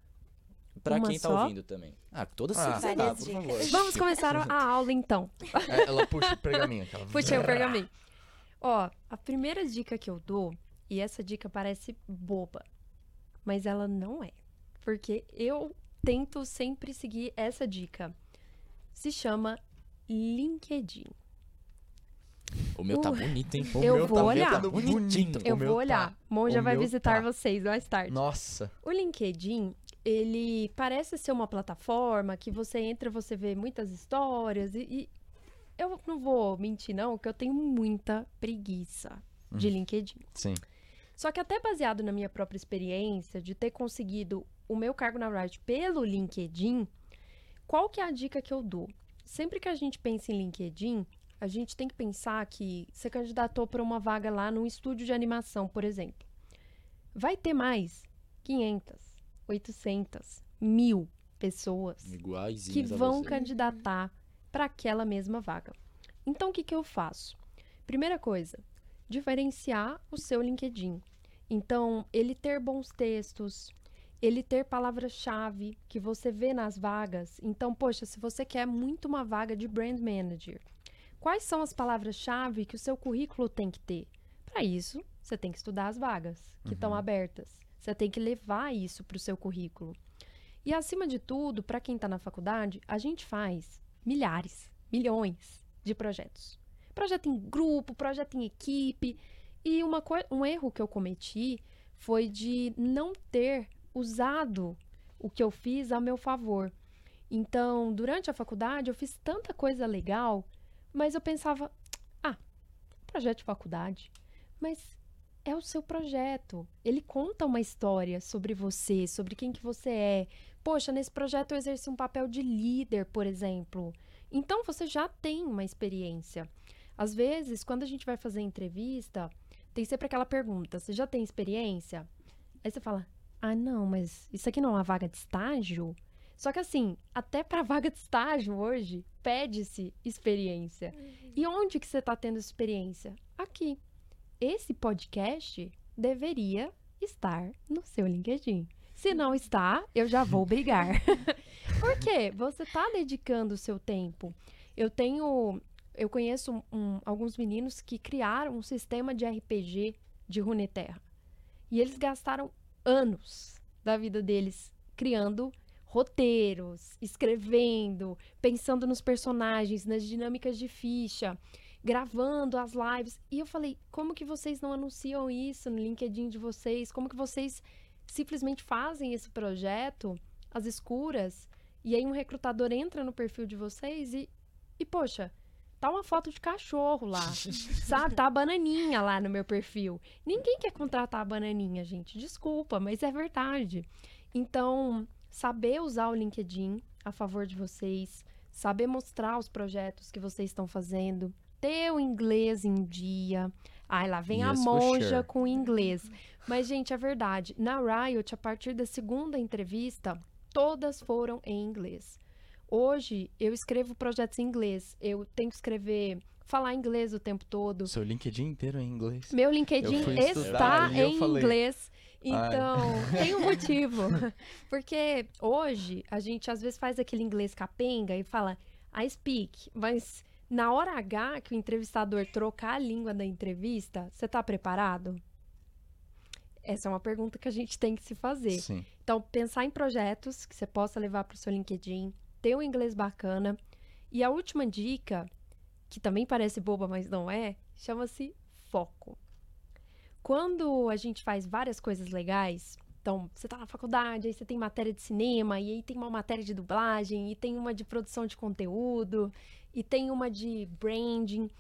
[SPEAKER 1] Pra
[SPEAKER 2] Uma
[SPEAKER 1] quem tá
[SPEAKER 2] só?
[SPEAKER 1] ouvindo também. Ah, todas
[SPEAKER 3] Ah.
[SPEAKER 1] dá,
[SPEAKER 4] Várias
[SPEAKER 1] por favor.
[SPEAKER 2] Vamos começar a aula então.
[SPEAKER 3] É, ela puxa o pergaminho. Aquela...
[SPEAKER 2] Puxei o pergaminho. Ó, a primeira dica que eu dou, e essa dica parece boba, mas ela não é. Porque eu tento sempre seguir essa dica. Se chama LinkedIn.
[SPEAKER 1] O meu tá
[SPEAKER 2] Uh,
[SPEAKER 1] bonito, hein?
[SPEAKER 2] eu
[SPEAKER 3] meu
[SPEAKER 2] vou
[SPEAKER 3] tá
[SPEAKER 2] olhar.
[SPEAKER 1] Bonitinho.
[SPEAKER 2] Eu
[SPEAKER 3] O meu
[SPEAKER 2] vou olhar.
[SPEAKER 3] tá.
[SPEAKER 2] Monja
[SPEAKER 3] O
[SPEAKER 2] vai visitar
[SPEAKER 3] tá.
[SPEAKER 2] vocês mais tarde.
[SPEAKER 3] Nossa.
[SPEAKER 2] O LinkedIn, ele parece ser uma plataforma que você entra, você vê muitas histórias e, e eu não vou mentir não, que eu tenho muita preguiça de LinkedIn.
[SPEAKER 3] Sim.
[SPEAKER 2] Só que até baseado na minha própria experiência de ter conseguido o meu cargo na Riot pelo LinkedIn, qual que é a dica que eu dou? Sempre que a gente pensa em LinkedIn, a gente tem que pensar que você candidatou para uma vaga lá num estúdio de animação, por exemplo. Vai ter mais 500, 800, mil pessoas que vão candidatar para aquela mesma vaga. Então, o que, que eu faço? Primeira coisa, diferenciar o seu LinkedIn. Então, ele ter bons textos, ele ter palavras-chave que você vê nas vagas. Então, poxa, se você quer muito uma vaga de brand manager, quais são as palavras-chave que o seu currículo tem que ter? Para isso, você tem que estudar as vagas que estão abertas. Você tem que levar isso para o seu currículo. E acima de tudo, para quem está na faculdade, a gente faz milhares, milhões de projetos. Projeto em grupo, projeto em equipe. E uma um erro que eu cometi foi de não ter usado o que eu fiz a meu favor. Então, durante a faculdade, eu fiz tanta coisa legal, mas eu pensava, ah, projeto de faculdade. Mas é o seu projeto. Ele conta uma história sobre você, sobre quem que você é. Poxa, nesse projeto eu exerci um papel de líder, por exemplo. Então você já tem uma experiência. Às vezes, quando a gente vai fazer entrevista, tem sempre aquela pergunta: você já tem experiência? Aí você fala: ah, não, mas isso aqui não é uma vaga de estágio? Só que assim, até para vaga de estágio hoje, pede-se experiência. E onde que você está tendo experiência? Aqui. Esse podcast deveria estar no seu LinkedIn. Se não está, eu já vou brigar. Por quê? Você está dedicando o seu tempo. Eu tenho. Eu conheço um- alguns meninos que criaram um sistema de RPG de Runeterra. E eles gastaram anos da vida deles criando roteiros, escrevendo, pensando nos personagens, nas dinâmicas de ficha, gravando as lives. E eu falei, como que vocês não anunciam isso no LinkedIn de vocês? Como que vocês simplesmente fazem esse projeto às escuras? E aí um recrutador entra no perfil de vocês e, e poxa, tá uma foto de cachorro lá, sabe? Tá a bananinha lá no meu perfil. Ninguém quer contratar a bananinha, gente. Desculpa, mas é verdade. Então, saber usar o LinkedIn a favor de vocês, saber mostrar os projetos que vocês estão fazendo, ter o inglês em dia. Ai, lá vem a
[SPEAKER 3] Yes, for
[SPEAKER 2] monja
[SPEAKER 3] sure.
[SPEAKER 2] com o inglês. Mas, gente, é verdade. Na Riot, a partir da segunda entrevista, todas foram em inglês. Hoje, eu escrevo projetos em inglês. Eu tenho que escrever falar inglês o tempo todo.
[SPEAKER 3] Seu LinkedIn inteiro é em inglês.
[SPEAKER 2] Meu LinkedIn está em inglês. Então, tem um motivo. Porque hoje a gente às vezes faz aquele inglês capenga e fala I speak, mas na hora H que o entrevistador trocar a língua da entrevista, você tá preparado? Essa é uma pergunta que a gente tem que se fazer.
[SPEAKER 3] Sim.
[SPEAKER 2] Então, pensar em projetos que você possa levar para o seu LinkedIn, ter um inglês bacana. E a última dica, que também parece boba, mas não é, chama-se foco. Quando a gente faz várias coisas legais, então você tá na faculdade, aí você tem matéria de cinema, e aí tem uma matéria de dublagem, e tem uma de produção de conteúdo, e tem uma de branding.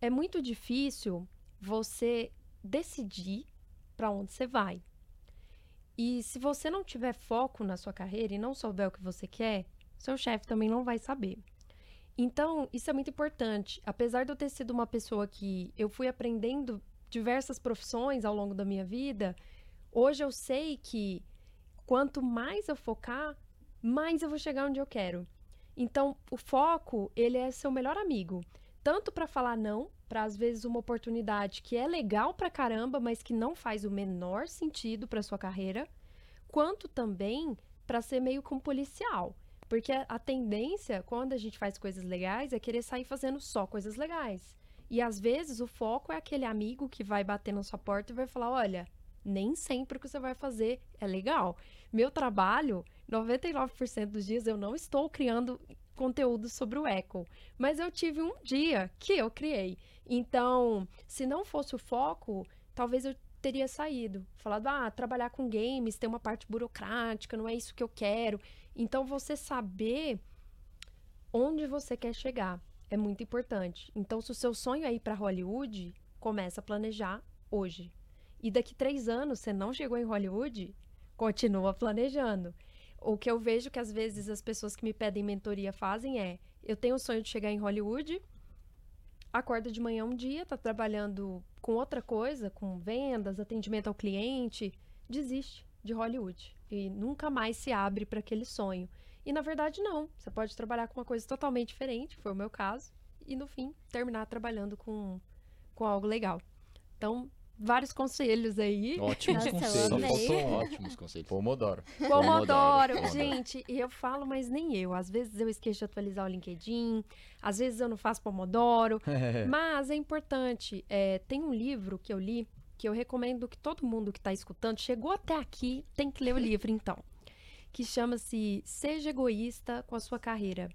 [SPEAKER 2] É muito difícil você decidir para onde você vai. E se você não tiver foco na sua carreira e não souber o que você quer, seu chefe também não vai saber. Então, isso é muito importante. Apesar de eu ter sido uma pessoa que eu fui aprendendo diversas profissões ao longo da minha vida, hoje eu sei que quanto mais eu focar, mais eu vou chegar onde eu quero. Então, o foco, ele é seu melhor amigo. Tanto para falar não, para às vezes uma oportunidade que é legal pra caramba, mas que não faz o menor sentido para sua carreira, quanto também para ser meio como policial. Porque a tendência, quando a gente faz coisas legais, é querer sair fazendo só coisas legais. E às vezes o foco é aquele amigo que vai bater na sua porta e vai falar: olha, nem sempre o que você vai fazer é legal. Meu trabalho, 99% dos dias eu não estou criando conteúdo sobre o Echo, mas eu tive um dia que eu criei. Então, se não fosse o foco, talvez eu teria saído, falado: "Ah, trabalhar com games tem uma parte burocrática, não é isso que eu quero". Então, você saber onde você quer chegar é muito importante. Então, se o seu sonho é ir para Hollywood, começa a planejar hoje. E daqui três anos você não chegou em Hollywood, continua planejando. O que eu vejo que às vezes as pessoas que me pedem mentoria fazem é: eu tenho o sonho de chegar em Hollywood, acorda de manhã um dia, tá trabalhando com outra coisa, com vendas, atendimento ao cliente, desiste de Hollywood e nunca mais se abre para aquele sonho. E na verdade não, você pode trabalhar com uma coisa totalmente diferente, foi o meu caso, e no fim terminar trabalhando com com algo legal. Então, vários conselhos aí.
[SPEAKER 1] Ótimos
[SPEAKER 4] Nossa,
[SPEAKER 1] conselhos.
[SPEAKER 4] amei.
[SPEAKER 1] Ótimos conselhos.
[SPEAKER 3] Pomodoro.
[SPEAKER 2] Pomodoro,
[SPEAKER 1] Pomodoro.
[SPEAKER 2] gente, e eu falo, mas nem eu. Às vezes eu esqueço de atualizar o LinkedIn, às vezes eu não faço Pomodoro, mas é importante. É, tem um livro que eu li que eu recomendo que todo mundo que está escutando, chegou até aqui, tem que ler o livro então, que chama-se Seja Egoísta com a Sua Carreira.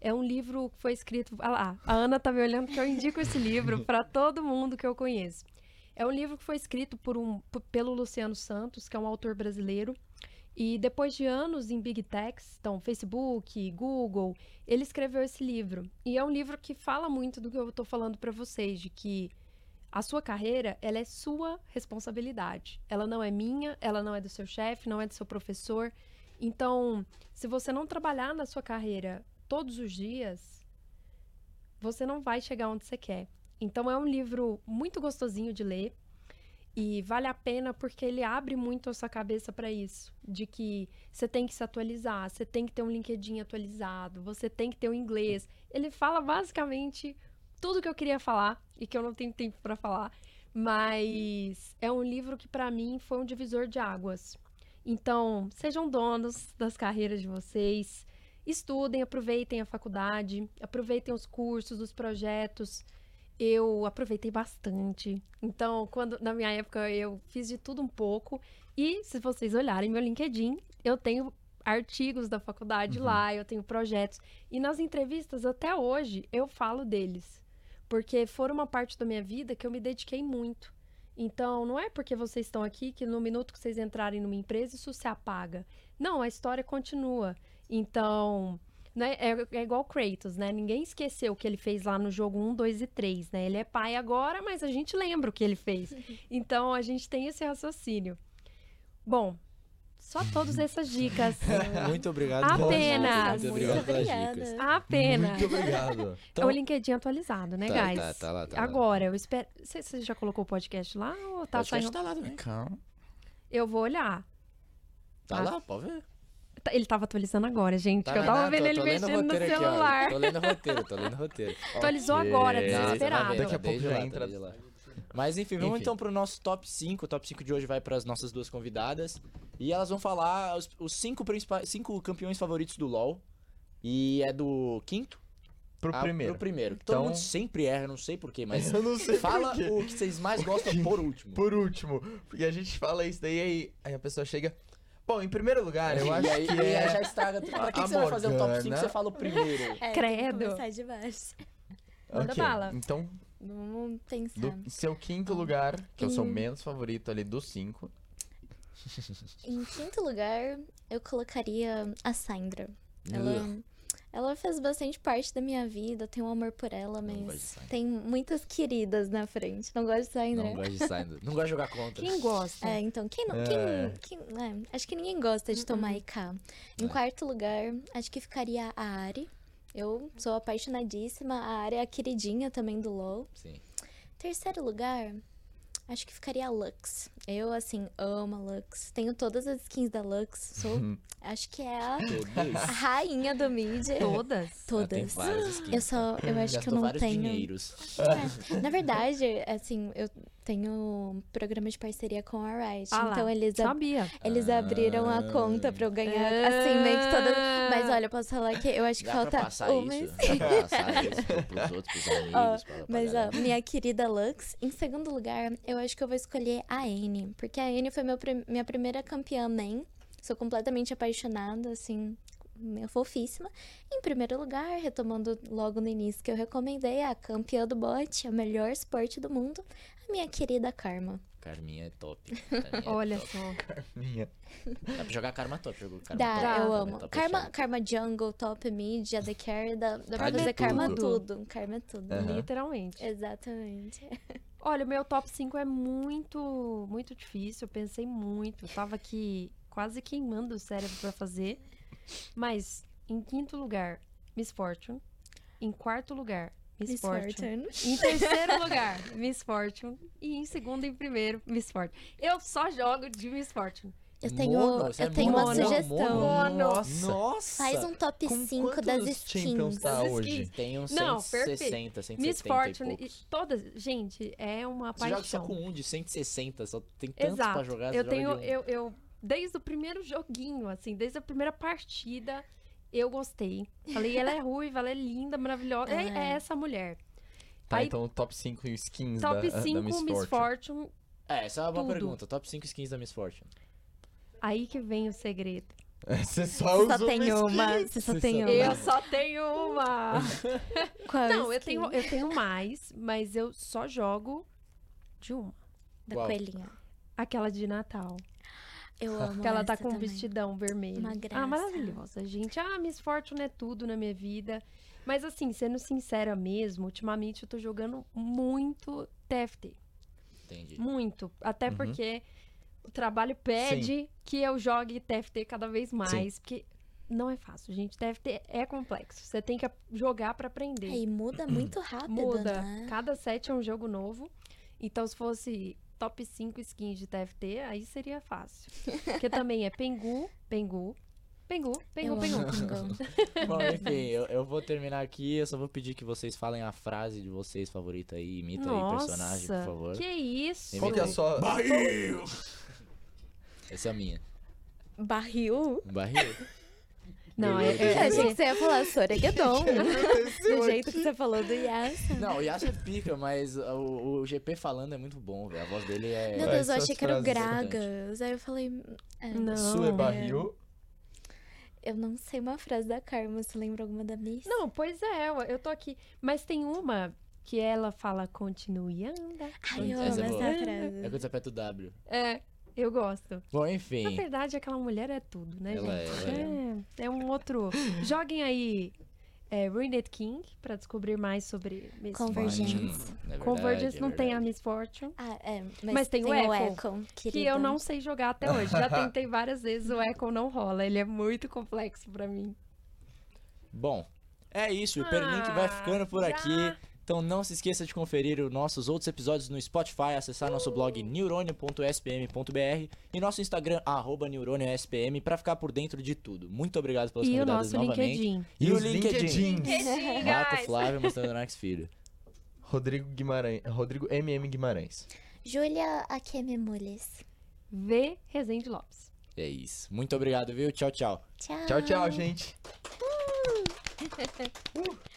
[SPEAKER 2] É um livro que foi escrito. Ah lá, a Ana tá me olhando que eu indico esse livro para todo mundo que eu conheço. É um livro que foi escrito por um, pelo Luciano Santos, que é um autor brasileiro. E depois de anos em Big Techs, então Facebook, Google, ele escreveu esse livro. E é um livro que fala muito do que eu estou falando para vocês, de que a sua carreira, ela é sua responsabilidade. Ela não é minha, ela não é do seu chefe, não é do seu professor. Então, se você não trabalhar na sua carreira todos os dias, você não vai chegar onde você quer. Então, é um livro muito gostosinho de ler e vale a pena porque ele abre muito a sua cabeça para isso, de que você tem que se atualizar, você tem que ter um LinkedIn atualizado, você tem que ter o inglês. Ele fala basicamente tudo que eu queria falar e que eu não tenho tempo para falar, mas é um livro que para mim foi um divisor de águas. Então, sejam donos das carreiras de vocês, estudem, aproveitem a faculdade, aproveitem os cursos, os projetos. Eu aproveitei bastante. Então, quando na minha época eu fiz de tudo um pouco. E se vocês olharem meu LinkedIn, eu tenho artigos da faculdade lá, eu tenho projetos. E nas entrevistas até hoje eu falo deles, porque foram uma parte da minha vida que eu me dediquei muito. Então, não é porque vocês estão aqui que no minuto que vocês entrarem numa empresa isso se apaga. Não, a história continua. Então, né, é, é igual Kratos, né? Ninguém esqueceu o que ele fez lá no jogo 1, 2 e 3, né? Ele é pai agora, mas a gente lembra o que ele fez. Então, a gente tem esse raciocínio. Bom, só todas essas dicas.
[SPEAKER 1] Muito obrigado.
[SPEAKER 2] Apenas.
[SPEAKER 1] Muito obrigado
[SPEAKER 4] Muito
[SPEAKER 1] pelas
[SPEAKER 4] obrigada.
[SPEAKER 1] dicas.
[SPEAKER 2] Apenas.
[SPEAKER 3] Muito obrigado.
[SPEAKER 2] É o LinkedIn atualizado, né,
[SPEAKER 1] Tá,
[SPEAKER 2] guys?
[SPEAKER 1] tá, tá lá, tá lá.
[SPEAKER 2] Agora, eu espero. Você você já colocou o podcast lá ou tá
[SPEAKER 1] Podcast
[SPEAKER 2] saindo?
[SPEAKER 1] tá lá também.
[SPEAKER 3] Calma.
[SPEAKER 2] Eu vou olhar.
[SPEAKER 1] Tá
[SPEAKER 2] Tá.
[SPEAKER 1] lá, pode ver.
[SPEAKER 2] Tá- Ele tava atualizando agora, gente.
[SPEAKER 1] Tá
[SPEAKER 2] eu tava
[SPEAKER 1] Ah,
[SPEAKER 2] vendo
[SPEAKER 1] tô-
[SPEAKER 2] ele
[SPEAKER 1] tô lendo o
[SPEAKER 2] mexendo no
[SPEAKER 1] roteiro aqui, ó.
[SPEAKER 2] celular.
[SPEAKER 1] Tô lendo o roteiro, tô lendo o roteiro.
[SPEAKER 2] Atualizou
[SPEAKER 3] Ok.
[SPEAKER 2] agora,
[SPEAKER 3] Não,
[SPEAKER 1] Não,
[SPEAKER 2] desesperado.
[SPEAKER 1] ver,
[SPEAKER 3] Daqui a
[SPEAKER 1] tá
[SPEAKER 3] pouco já
[SPEAKER 1] lá,
[SPEAKER 3] entra-
[SPEAKER 1] tá lá. Mas enfim, vamos
[SPEAKER 3] Enfim.
[SPEAKER 1] então pro nosso top 5. O top 5 de hoje vai para as nossas duas convidadas. E elas vão falar os, os cinco, principais, cinco campeões favoritos do LoL. E é do quinto
[SPEAKER 3] Pro
[SPEAKER 1] a-
[SPEAKER 3] primeiro.
[SPEAKER 1] pro primeiro.
[SPEAKER 3] Então-
[SPEAKER 1] Todo mundo sempre erra, não sei porquê, mas
[SPEAKER 3] Eu não sei
[SPEAKER 1] fala o que vocês mais gostam por último.
[SPEAKER 3] Por último, porque a gente fala isso daí aí, aí a pessoa chega. Bom, em primeiro lugar, eu acho
[SPEAKER 1] aí,
[SPEAKER 3] que é.
[SPEAKER 1] já estraga tudo. Pra que, que você vai fazer o top 5
[SPEAKER 3] Morgana.
[SPEAKER 1] você fala o primeiro?
[SPEAKER 4] É,
[SPEAKER 2] Credo.
[SPEAKER 4] Começar de baixo.
[SPEAKER 2] Manda
[SPEAKER 3] Ok,
[SPEAKER 2] bala.
[SPEAKER 3] Então,
[SPEAKER 4] Vamos pensar.
[SPEAKER 3] do seu quinto lugar, que é o seu
[SPEAKER 4] Hum.
[SPEAKER 3] menos favorito ali dos cinco.
[SPEAKER 4] Em quinto lugar, eu colocaria a Sandra. Ela, ela fez bastante parte da minha vida, eu tenho um amor por ela, mas tem muitas queridas na frente. Não gosto de Sandra.
[SPEAKER 1] Não gosto de Sandra. Não gosto de jogar contra.
[SPEAKER 2] Quem gosta?
[SPEAKER 4] É, então, quem não.
[SPEAKER 3] É.
[SPEAKER 4] Quem, quem- é, acho que ninguém gosta de tomar IK. Em
[SPEAKER 1] É.
[SPEAKER 4] quarto lugar, acho que ficaria a Ari. Eu sou apaixonadíssima. A Ari é a queridinha também do LoL.
[SPEAKER 1] Sim.
[SPEAKER 4] Terceiro lugar, acho que ficaria a Lux. Eu, assim, amo a Lux. Tenho todas as skins da Lux. Sou, acho que é a, a rainha do mid.
[SPEAKER 2] Todas?
[SPEAKER 4] Todas. Eu só, eu acho que eu
[SPEAKER 1] Gastou
[SPEAKER 4] não
[SPEAKER 1] vários
[SPEAKER 4] tenho.
[SPEAKER 1] dinheiros.
[SPEAKER 4] É, na verdade, assim, eu tenho um programa de parceria com a Riot.
[SPEAKER 2] Ah
[SPEAKER 4] então eles, ab-
[SPEAKER 2] Sabia.
[SPEAKER 4] eles abriram a conta pra eu ganhar, assim, meio que toda. Mas olha, eu posso falar que eu acho que
[SPEAKER 1] Dá pra
[SPEAKER 4] falta
[SPEAKER 1] passar
[SPEAKER 4] uma.
[SPEAKER 1] isso. Dá pra passar isso pro- pros outros, pros amigos. Pra
[SPEAKER 4] Mas, ó, minha querida Lux, em segundo lugar, eu acho que eu vou escolher a Anne. Porque a Anne foi meu prim- minha primeira campeã main. Sou completamente apaixonada, assim, minha fofíssima. Em primeiro lugar, retomando logo no início que eu recomendei, a campeã do bot, a melhor esporte do mundo, a minha querida Karma.
[SPEAKER 1] Carminha é top. Carminha é
[SPEAKER 2] Olha
[SPEAKER 1] top.
[SPEAKER 2] só.
[SPEAKER 3] Minha.
[SPEAKER 1] Dá pra jogar Karma top. Karma
[SPEAKER 4] Dá,
[SPEAKER 1] top.
[SPEAKER 4] Eu
[SPEAKER 1] Karma
[SPEAKER 4] amo.
[SPEAKER 1] top,
[SPEAKER 4] Karma,
[SPEAKER 1] chama.
[SPEAKER 4] Karma Jungle, Top Mid, AD Carry, dá, dá pra fazer Karma
[SPEAKER 2] tudo.
[SPEAKER 4] tudo. Karma tudo.
[SPEAKER 3] Aham.
[SPEAKER 2] Literalmente.
[SPEAKER 4] Exatamente.
[SPEAKER 2] Olha, o meu top 5 é muito, muito difícil. Eu pensei muito. Eu tava aqui quase queimando o cérebro pra fazer. Mas, em quinto lugar, Miss Fortune. Em quarto lugar, Miss, Fortune.
[SPEAKER 4] Fortune.
[SPEAKER 2] Em terceiro lugar, Miss Fortune. E em segundo e em primeiro, Miss Fortune. Eu só jogo de Miss Fortune.
[SPEAKER 4] Eu tenho,
[SPEAKER 1] Mono,
[SPEAKER 4] eu
[SPEAKER 1] é
[SPEAKER 4] tenho uma
[SPEAKER 2] mono,
[SPEAKER 4] sugestão.
[SPEAKER 2] mono.
[SPEAKER 3] Nossa.
[SPEAKER 1] Nossa!
[SPEAKER 4] Faz um top
[SPEAKER 3] Com
[SPEAKER 4] 5 das
[SPEAKER 3] quantos champions
[SPEAKER 4] skins.
[SPEAKER 3] tá
[SPEAKER 2] Das
[SPEAKER 3] hoje?
[SPEAKER 2] skins.
[SPEAKER 1] Tem uns
[SPEAKER 2] Não,
[SPEAKER 1] 160, 170
[SPEAKER 2] Miss
[SPEAKER 1] e
[SPEAKER 2] Fortune, e todas. Gente, é uma
[SPEAKER 1] Você joga só
[SPEAKER 2] paixão.
[SPEAKER 1] com um de 160, só tem tantos
[SPEAKER 2] Exato.
[SPEAKER 1] pra jogar.
[SPEAKER 2] eu
[SPEAKER 1] joga
[SPEAKER 2] tenho,
[SPEAKER 1] de um.
[SPEAKER 2] eu, eu, desde o primeiro joguinho, assim, desde a primeira partida, eu gostei. Falei, ela é ruiva, ela é linda, maravilhosa. É, é
[SPEAKER 4] é.
[SPEAKER 2] essa mulher.
[SPEAKER 3] Tá,
[SPEAKER 2] Aí-
[SPEAKER 3] então top 5 skins
[SPEAKER 2] Top
[SPEAKER 3] da,
[SPEAKER 2] 5
[SPEAKER 3] da Miss,
[SPEAKER 2] Miss
[SPEAKER 3] Fortune.
[SPEAKER 2] Fortune.
[SPEAKER 1] É, essa é uma boa
[SPEAKER 2] tudo.
[SPEAKER 1] pergunta. Top 5 skins da Miss Fortune.
[SPEAKER 2] Aí que vem o segredo.
[SPEAKER 3] Você só
[SPEAKER 4] Você só tem
[SPEAKER 3] uma
[SPEAKER 4] uma. Você só
[SPEAKER 1] Você
[SPEAKER 4] tem
[SPEAKER 1] só
[SPEAKER 4] uma.
[SPEAKER 2] Eu só tenho uma.
[SPEAKER 4] Qual
[SPEAKER 2] Não, eu tenho, eu tenho mais, mas eu só jogo de uma.
[SPEAKER 4] Da
[SPEAKER 1] Qual?
[SPEAKER 4] coelhinha.
[SPEAKER 2] Aquela de Natal.
[SPEAKER 4] Eu amo
[SPEAKER 2] Que ela tá com um
[SPEAKER 4] também.
[SPEAKER 2] vestidão vermelho.
[SPEAKER 4] Uma
[SPEAKER 2] Ah,
[SPEAKER 4] graça.
[SPEAKER 2] maravilhosa, gente. Ah, Miss Fortune é tudo na minha vida. Mas assim, sendo sincera mesmo, ultimamente eu tô jogando muito TFT.
[SPEAKER 1] Entendi.
[SPEAKER 2] Muito. Até
[SPEAKER 3] Uhum.
[SPEAKER 2] porque o trabalho pede que eu jogue TFT cada vez mais. Porque não é fácil, gente. TFT é complexo. Você tem que jogar pra aprender.
[SPEAKER 4] É, e muda muito rápido,
[SPEAKER 2] Muda.
[SPEAKER 4] né?
[SPEAKER 2] Cada set é um jogo novo. Então, se fosse top 5 skins de TFT, aí seria fácil. Porque também é Pengu, Pengu, Pengu, Pengu,
[SPEAKER 4] eu
[SPEAKER 2] Pengu.
[SPEAKER 1] Bom, enfim, eu, eu vou terminar aqui. Eu só vou pedir que vocês falem a frase de vocês favorita aí. Imita aí o personagem, por favor.
[SPEAKER 2] que isso?
[SPEAKER 3] Qual que é a sua...
[SPEAKER 1] Essa é a minha.
[SPEAKER 4] Barril?
[SPEAKER 1] Barril.
[SPEAKER 2] Não, é,
[SPEAKER 4] Eu
[SPEAKER 2] é,
[SPEAKER 4] achei que você ia falar
[SPEAKER 3] aconteceu
[SPEAKER 4] Do jeito que você falou do Yasa.
[SPEAKER 1] Não, o Yasuo é pica, mas o, o GP falando é muito bom, velho. A voz dele é.
[SPEAKER 4] Meu
[SPEAKER 3] É,
[SPEAKER 4] Deus, eu achei que era o Gragas. Aí eu falei. é,
[SPEAKER 2] Não.
[SPEAKER 3] Sua é barril.
[SPEAKER 4] Eu não sei uma frase da Karma. Você lembra alguma da Miss?
[SPEAKER 2] Não, pois é, eu- eu tô aqui. Mas tem uma que ela fala continue anda.
[SPEAKER 4] Ai, eu
[SPEAKER 1] Essa
[SPEAKER 4] amo
[SPEAKER 1] é
[SPEAKER 4] essa
[SPEAKER 1] É
[SPEAKER 4] frase.
[SPEAKER 1] quando você aperta o W.
[SPEAKER 2] É, eu gosto.
[SPEAKER 1] Bom,
[SPEAKER 2] Na
[SPEAKER 1] enfim.
[SPEAKER 2] verdade, aquela mulher é tudo, né,
[SPEAKER 1] Ela é,
[SPEAKER 2] gente?
[SPEAKER 1] ela
[SPEAKER 2] É, é um outro. Joguem aí é, Ruined King pra descobrir mais sobre Miss
[SPEAKER 4] Convergence.
[SPEAKER 2] Fortune.
[SPEAKER 1] Hum, é verdade,
[SPEAKER 2] Convergence
[SPEAKER 1] é
[SPEAKER 2] não tem a. Miss Fortune.
[SPEAKER 4] Ah, é. Mas,
[SPEAKER 2] Mas tem o Echo, Que
[SPEAKER 4] querida.
[SPEAKER 2] eu não sei jogar até hoje. Já tentei várias vezes, o Echo não rola. Ele é muito complexo pra mim.
[SPEAKER 1] Bom, é isso. O Hiperlink vai ficando por
[SPEAKER 2] já.
[SPEAKER 1] aqui. Então não se esqueça de conferir os nossos outros episódios no Spotify, acessar nosso blog neurônio.spm.br e nosso Instagram, arroba neurôniospm, para ficar por dentro de tudo. Muito obrigado pelas
[SPEAKER 2] E o
[SPEAKER 1] convidadas
[SPEAKER 2] nosso
[SPEAKER 1] novamente.
[SPEAKER 2] LinkedIn.
[SPEAKER 1] E, o
[SPEAKER 3] os
[SPEAKER 1] LinkedIn.
[SPEAKER 3] LinkedIns.
[SPEAKER 1] Marco Flávio mostrando o Nax Filho.
[SPEAKER 3] Rodrigo Guimarães. Rodrigo MM Guimarães.
[SPEAKER 4] Júlia Akemi Mules.
[SPEAKER 2] V. Rezende Lopes.
[SPEAKER 1] É isso. Muito obrigado, viu? Tchau, tchau.
[SPEAKER 4] Tchau.
[SPEAKER 3] Tchau, tchau, gente.
[SPEAKER 4] Uh.